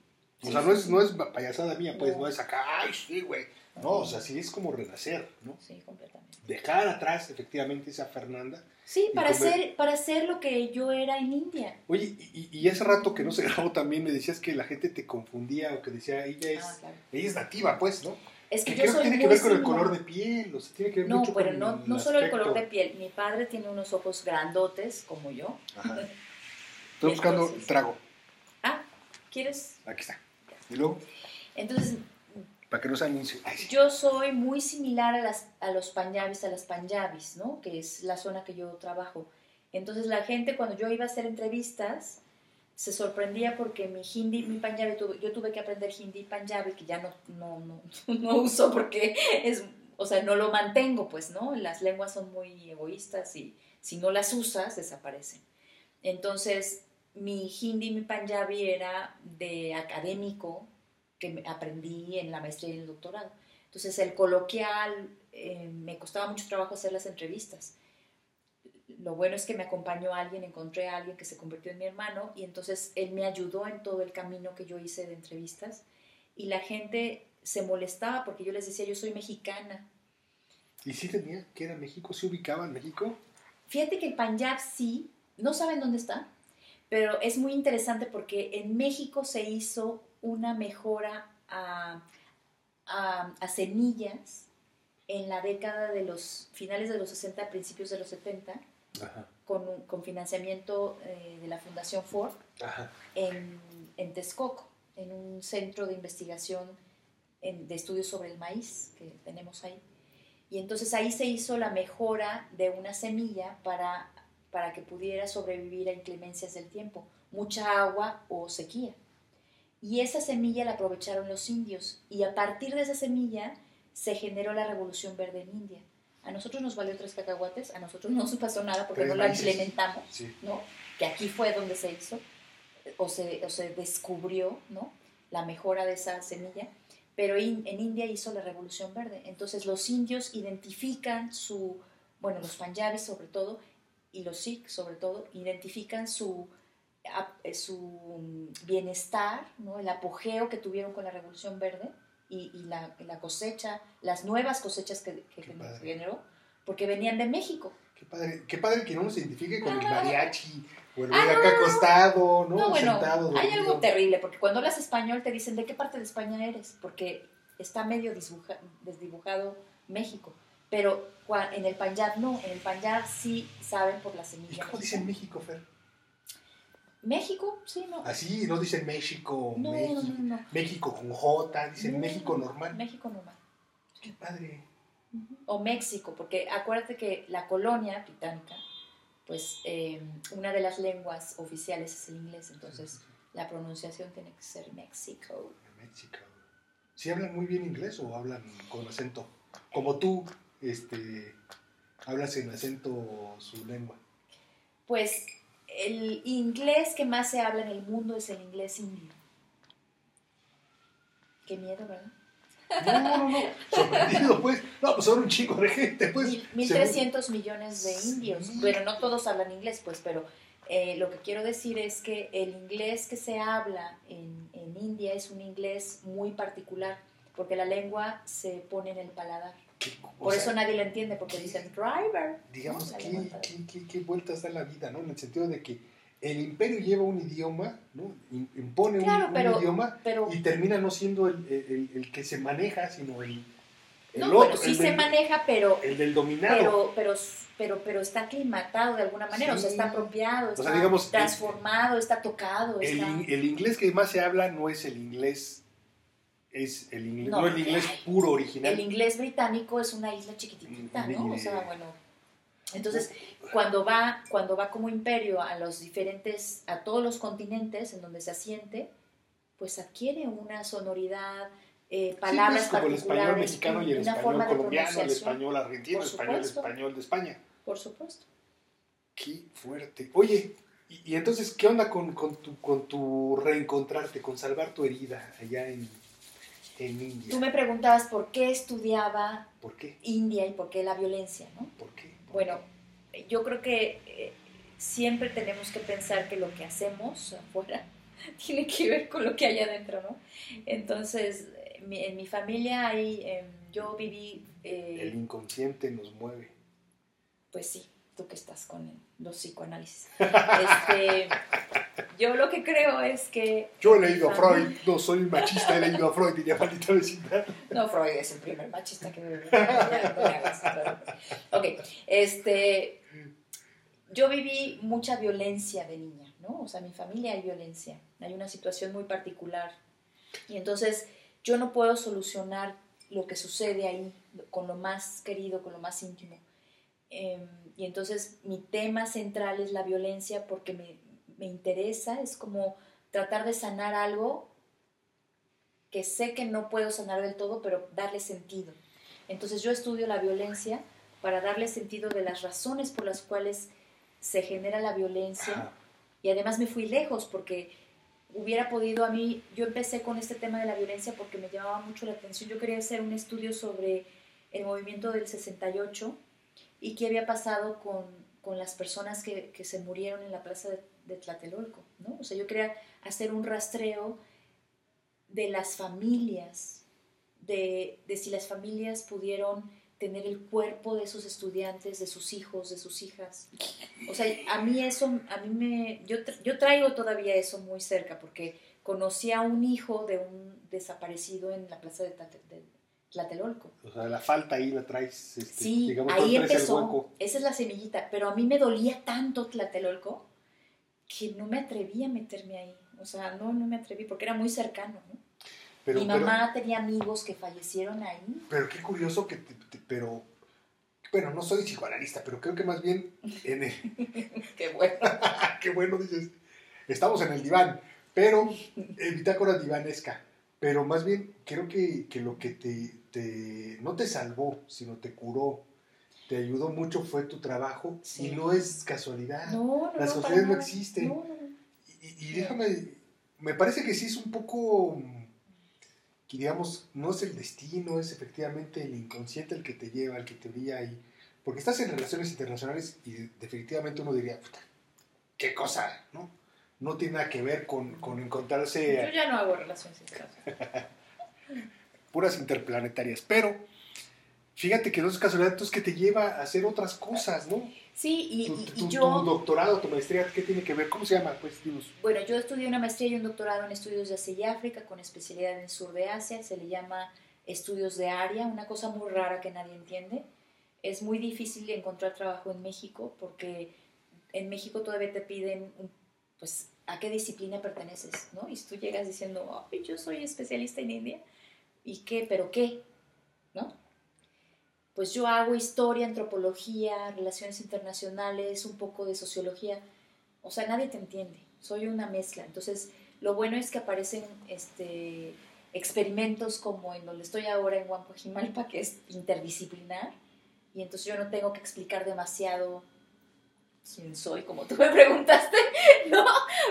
O sea, no es, no es payasada mía, pues, no, es acá, ay, sí, güey. No, o sea, sí es como renacer, ¿no? Sí, completamente. Dejar atrás, efectivamente, esa Fernanda. Sí, para ser, para ser lo que yo era en India. Oye, y, y, ese rato que no se grabó también me decías que la gente te confundía o que decía, ella es, ah, ella es nativa, pues, ¿no? Es que, yo soy tiene que ver con el color de piel, o sea, tiene que ver no, mucho pero no, no solo el color de piel. Mi padre tiene unos ojos grandotes, como yo. Ajá. Estoy buscando trago. Ah, ¿quieres? Aquí está. ¿Y luego? Entonces... Para que no se anuncie. Yo soy muy similar a, las, a los panjabis, a las panjabis, ¿no? Que es la zona que yo trabajo. Entonces la gente, cuando yo iba a hacer entrevistas, se sorprendía porque mi hindi, mi panjabi, yo tuve que aprender hindi y panjabi, que ya no, no, no, no uso porque es, o sea, no lo mantengo, pues, ¿no? Las lenguas son muy egoístas y si no las usas, desaparecen. Entonces, mi hindi y mi panjabi era de académico, que aprendí en la maestría y el doctorado. Entonces, el coloquial, eh, me costaba mucho trabajo hacer las entrevistas lo bueno es que me acompañó alguien, encontré a alguien que se convirtió en mi hermano y entonces él me ayudó en todo el camino que yo hice de entrevistas y la gente se molestaba porque yo les decía, yo soy mexicana. ¿Y sí tenía que era México? ¿Se ubicaba en México? Fíjate que el Punjab sí, no saben dónde está, pero es muy interesante porque en México se hizo una mejora a, a semillas en la década de los finales de los 60, principios de los 70, con, con, financiamiento eh, de la Fundación Ford En, en, Texcoco, en un centro de investigación de estudios sobre el maíz que tenemos ahí. Y entonces ahí se hizo la mejora de una semilla para, para que pudiera sobrevivir a inclemencias del tiempo, mucha agua o sequía. Y esa semilla la aprovecharon los indios y a partir de esa semilla se generó la revolución verde en India. A nosotros nos valió tres cacahuates, a nosotros no nos pasó nada porque no la implementamos, ¿no? Que aquí fue donde se hizo o se, o se descubrió, ¿no? La mejora de esa semilla. Pero en India hizo la revolución verde. Entonces los indios identifican su, bueno, los panjabis sobre todo, y los sikhs sobre todo, identifican su, su bienestar, ¿no? el apogeo que tuvieron con la Revolución Verde y, la, la, cosecha, las nuevas cosechas que, que generó, porque venían de México. Qué padre, qué padre que no nos identifique con el mariachi o el ah, acá acostado, ¿no? no bueno, hay algo terrible, porque cuando hablas español te dicen de qué parte de España eres, porque está medio desdibujado México. Pero en el Punjab no, en el Punjab sí saben por la semilla. ¿Y cómo dicen México, Fer? México, sí, no. Así, no dicen México, no, México, no, no, México con J, dicen México normal. México normal. Qué padre. O México, porque acuérdate que la colonia británica, pues eh, una de las lenguas oficiales es el inglés, entonces la pronunciación tiene que ser México. México. ¿Sí hablan muy bien inglés o hablan con acento? Como tú, este, hablas en acento su lengua. Pues el inglés que más se habla en el mundo es el inglés indio. Qué miedo, ¿verdad? No, no, no, sorprendido, pues. No, pues son un chico de gente, pues. 1.300 millones de indios. Bueno, no todos hablan inglés, pues, pero eh, lo que quiero decir es que el inglés que se habla en, en, India es un inglés muy particular, porque la lengua se pone en el paladar. Por eso nadie lo entiende, porque dicen driver. Digamos, ¿qué, qué, vueltas da la vida, ¿no? En el sentido de que el imperio lleva un idioma, ¿no? impone un, idioma y termina no siendo el, que se maneja, sino el, el no, otro. sí se maneja, pero... El del dominado. Pero, pero, pero, pero está aclimatado de alguna manera, o sea, está apropiado, está transformado, está tocado. El, inglés que más se habla no es el inglés es el inglés, no, el inglés puro original. El inglés británico es una isla chiquitita, ¿no? O sea, bueno. Entonces, cuando va, cuando va como imperio a los diferentes, a todos los continentes en donde se asiente, pues adquiere una sonoridad, eh, palabras sí, pues, como el español mexicano y el español colombiano, el español argentino, el español, español de España. Por supuesto. Qué fuerte. Oye, y, entonces, ¿qué onda con, con, tu, con tu reencontrarte, con salvar tu herida allá en, Tú me preguntabas por qué estudiaba ¿Por India y por qué la violencia, ¿no? ¿Por qué? bueno, yo creo que eh, siempre tenemos que pensar que lo que hacemos afuera tiene que ver con lo que hay adentro, ¿no? Entonces, en mi familia hay, em, yo viví... Eh, el inconsciente nos mueve. Pues sí, tú que estás con los psicoanálisis. Este, yo lo que creo es que... Yo he leído a Freud, no soy machista, he leído a Freud, diría maldita vecindad. No, Freud es el primer machista que me... ok, este... Yo viví mucha violencia de niña, ¿no? O sea, en mi familia hay violencia, hay una situación muy particular. Y entonces yo no puedo solucionar lo que sucede ahí con lo más querido, con lo más íntimo. Em, y entonces mi tema central es la violencia porque me, me interesa, es como tratar de sanar algo que sé que no puedo sanar del todo, pero darle sentido. Entonces yo estudio la violencia para darle sentido de las razones por las cuales se genera la violencia. Y además me fui lejos porque hubiera podido a mí, yo empecé con este tema de la violencia porque me llamaba mucho la atención, yo quería hacer un estudio sobre el movimiento del 68 y qué había pasado con, con las personas que, que, se murieron en la plaza de, de Tlatelolco, ¿no? O sea, yo quería hacer un rastreo de las familias, de, de, si las familias pudieron tener el cuerpo de esos estudiantes, de sus hijos, de sus hijas. O sea, a mí eso, a mí me, yo, yo traigo todavía eso muy cerca porque conocí a un hijo de un desaparecido en la plaza de, Tlatelolco. O sea, la falta ahí la traes. Este, sí, ahí empezó. Esa es la semillita. Pero a mí me dolía tanto Tlatelolco que no me atreví a meterme ahí. O sea, no, no me atreví porque era muy cercano. ¿no? Mi mamá tenía amigos que fallecieron ahí. Pero qué curioso que, pero, bueno, no soy psicoanalista, pero creo que más bien en el... qué bueno. qué bueno dices. Estamos en el diván, pero en bitácora divanesca. Pero más bien creo que, que lo que te, te, no te salvó, sino te curó, te ayudó mucho fue tu trabajo y no es casualidad. No, no, Las casualidades no, existen. Y, y, déjame, me parece que sí es un poco, que digamos, no es el destino, es efectivamente el inconsciente el que te lleva, el que te guía ahí. Porque estás en relaciones internacionales y definitivamente uno diría, puta, qué cosa, ¿no? No tiene nada que ver con, con encontrarse... Yo ya no hago relaciones internacionales. Puras interplanetarias, pero fíjate que no es casualidad, entonces que te lleva a hacer otras cosas, ¿no? Sí, y, tu, yo... Tu doctorado, tu maestría, ¿qué tiene que ver? ¿Cómo se llama? Pues, Bueno, yo estudié una maestría y un doctorado en estudios de Asia y África con especialidad en el sur de Asia. Se le llama estudios de área, una cosa muy rara que nadie entiende. Es muy difícil encontrar trabajo en México porque en México todavía te piden, pues, a qué disciplina perteneces, ¿no? Y tú llegas diciendo, Ay, yo soy especialista en India. ¿Y qué? ¿Pero qué? ¿No? pues yo hago historia, antropología, relaciones internacionales, un poco de sociología. O sea, nadie te entiende. Soy una mezcla. Entonces, lo bueno es que aparecen este, experimentos como en donde estoy ahora en Huampojimalpa, que es interdisciplinar. Y entonces yo no tengo que explicar demasiado quién soy, como tú me preguntaste, ¿no?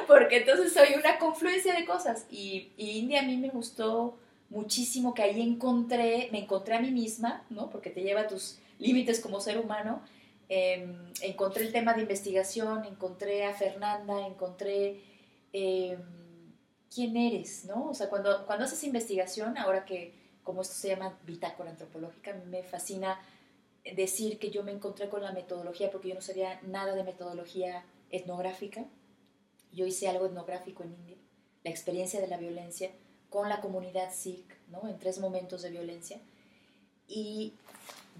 Porque entonces soy una confluencia de cosas. Y, y India a mí me gustó muchísimo que ahí encontré, me encontré a mí misma, ¿no? Porque te lleva a tus límites como ser humano. Em, encontré el tema de investigación, encontré a Fernanda, encontré em, quién eres, ¿no? O sea, cuando, cuando haces investigación, ahora que como esto se llama bitácora antropológica, me fascina decir que yo me encontré con la metodología porque yo no sabía nada de metodología etnográfica. Yo hice algo etnográfico en India, la experiencia de la violencia con la comunidad Sikh, ¿no? en tres momentos de violencia. Y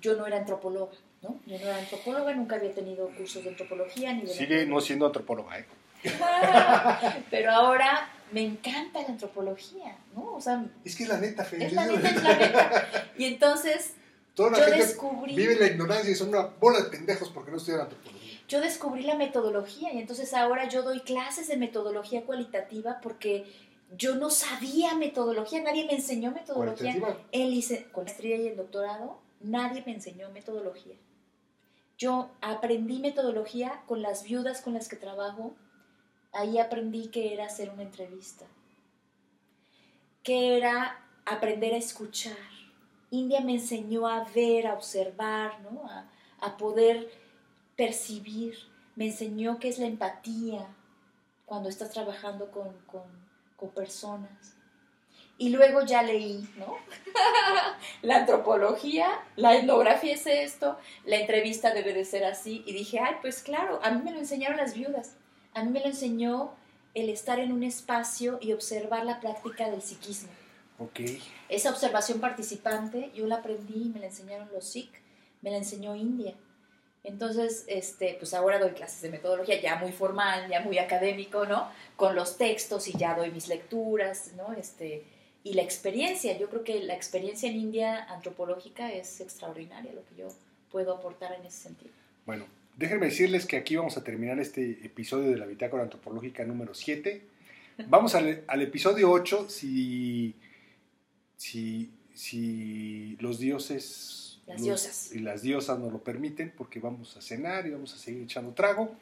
yo no era antropóloga, ¿no? Yo no era antropóloga, nunca había tenido cursos de antropología. Ni de Sigue no siendo antropóloga, ¿eh? Pero ahora me encanta la antropología, ¿no? O sea, es que es la neta, Fe. Es la neta, es la neta. Y entonces Toda la yo gente descubrí, vive la ignorancia y son una bola de pendejos porque no estudian antropología. Yo descubrí la metodología y entonces ahora yo doy clases de metodología cualitativa porque yo no sabía metodología, nadie me enseñó metodología. El, con la estrella y el doctorado, nadie me enseñó metodología. Yo aprendí metodología con las viudas con las que trabajo. Ahí aprendí que era hacer una entrevista, que era aprender a escuchar. India me enseñó a ver, a observar, ¿no? a, poder percibir. Me enseñó qué es la empatía cuando estás trabajando con con personas. Y luego ya leí, ¿no? la antropología, la etnografía es esto, la entrevista debe de ser así. Y dije, ay, pues claro, a mí me lo enseñaron las viudas. A mí me lo enseñó el estar en un espacio y observar la práctica del psiquismo. Okay. Esa observación participante, yo la aprendí, me la enseñaron los Sikh, me la enseñó India. Entonces, este, pues ahora doy clases de metodología ya muy formal, ya muy académico, ¿no? Con los textos y ya doy mis lecturas, ¿no? Este, y la experiencia, yo creo que la experiencia en India antropológica es extraordinaria, lo que yo puedo aportar en ese sentido. Bueno, déjenme decirles que aquí vamos a terminar este episodio de la Bitácora Antropológica número 7. Vamos al, episodio 8, si, si, si los dioses las diosas. Y las diosas nos lo permiten porque vamos a cenar y vamos a seguir echando trago.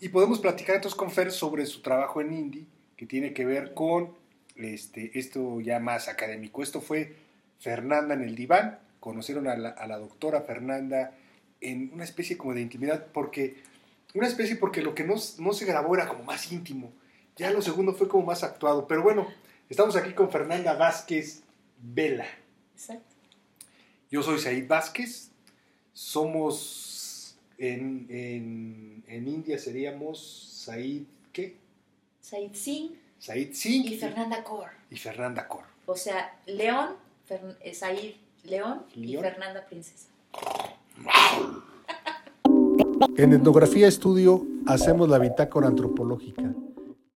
Y podemos platicar entonces con Fer sobre su trabajo en Indy, que tiene que ver con este, esto ya más académico. Esto fue Fernanda en el diván. Conocieron a la, a la doctora Fernanda en una especie como de intimidad, porque una especie porque lo que no, no, se grabó era como más íntimo. Ya lo segundo fue como más actuado. Pero bueno, estamos aquí con Fernanda Vázquez Vela. Exacto. Yo soy Said Vázquez, somos en, en, India seríamos Said, ¿qué? Said Singh. Said Singh. Y Fernanda Kaur. Y Fernanda Kaur. O sea, León, eh, Said León, y Fernanda Princesa. En Etnografía Estudio hacemos la bitácora antropológica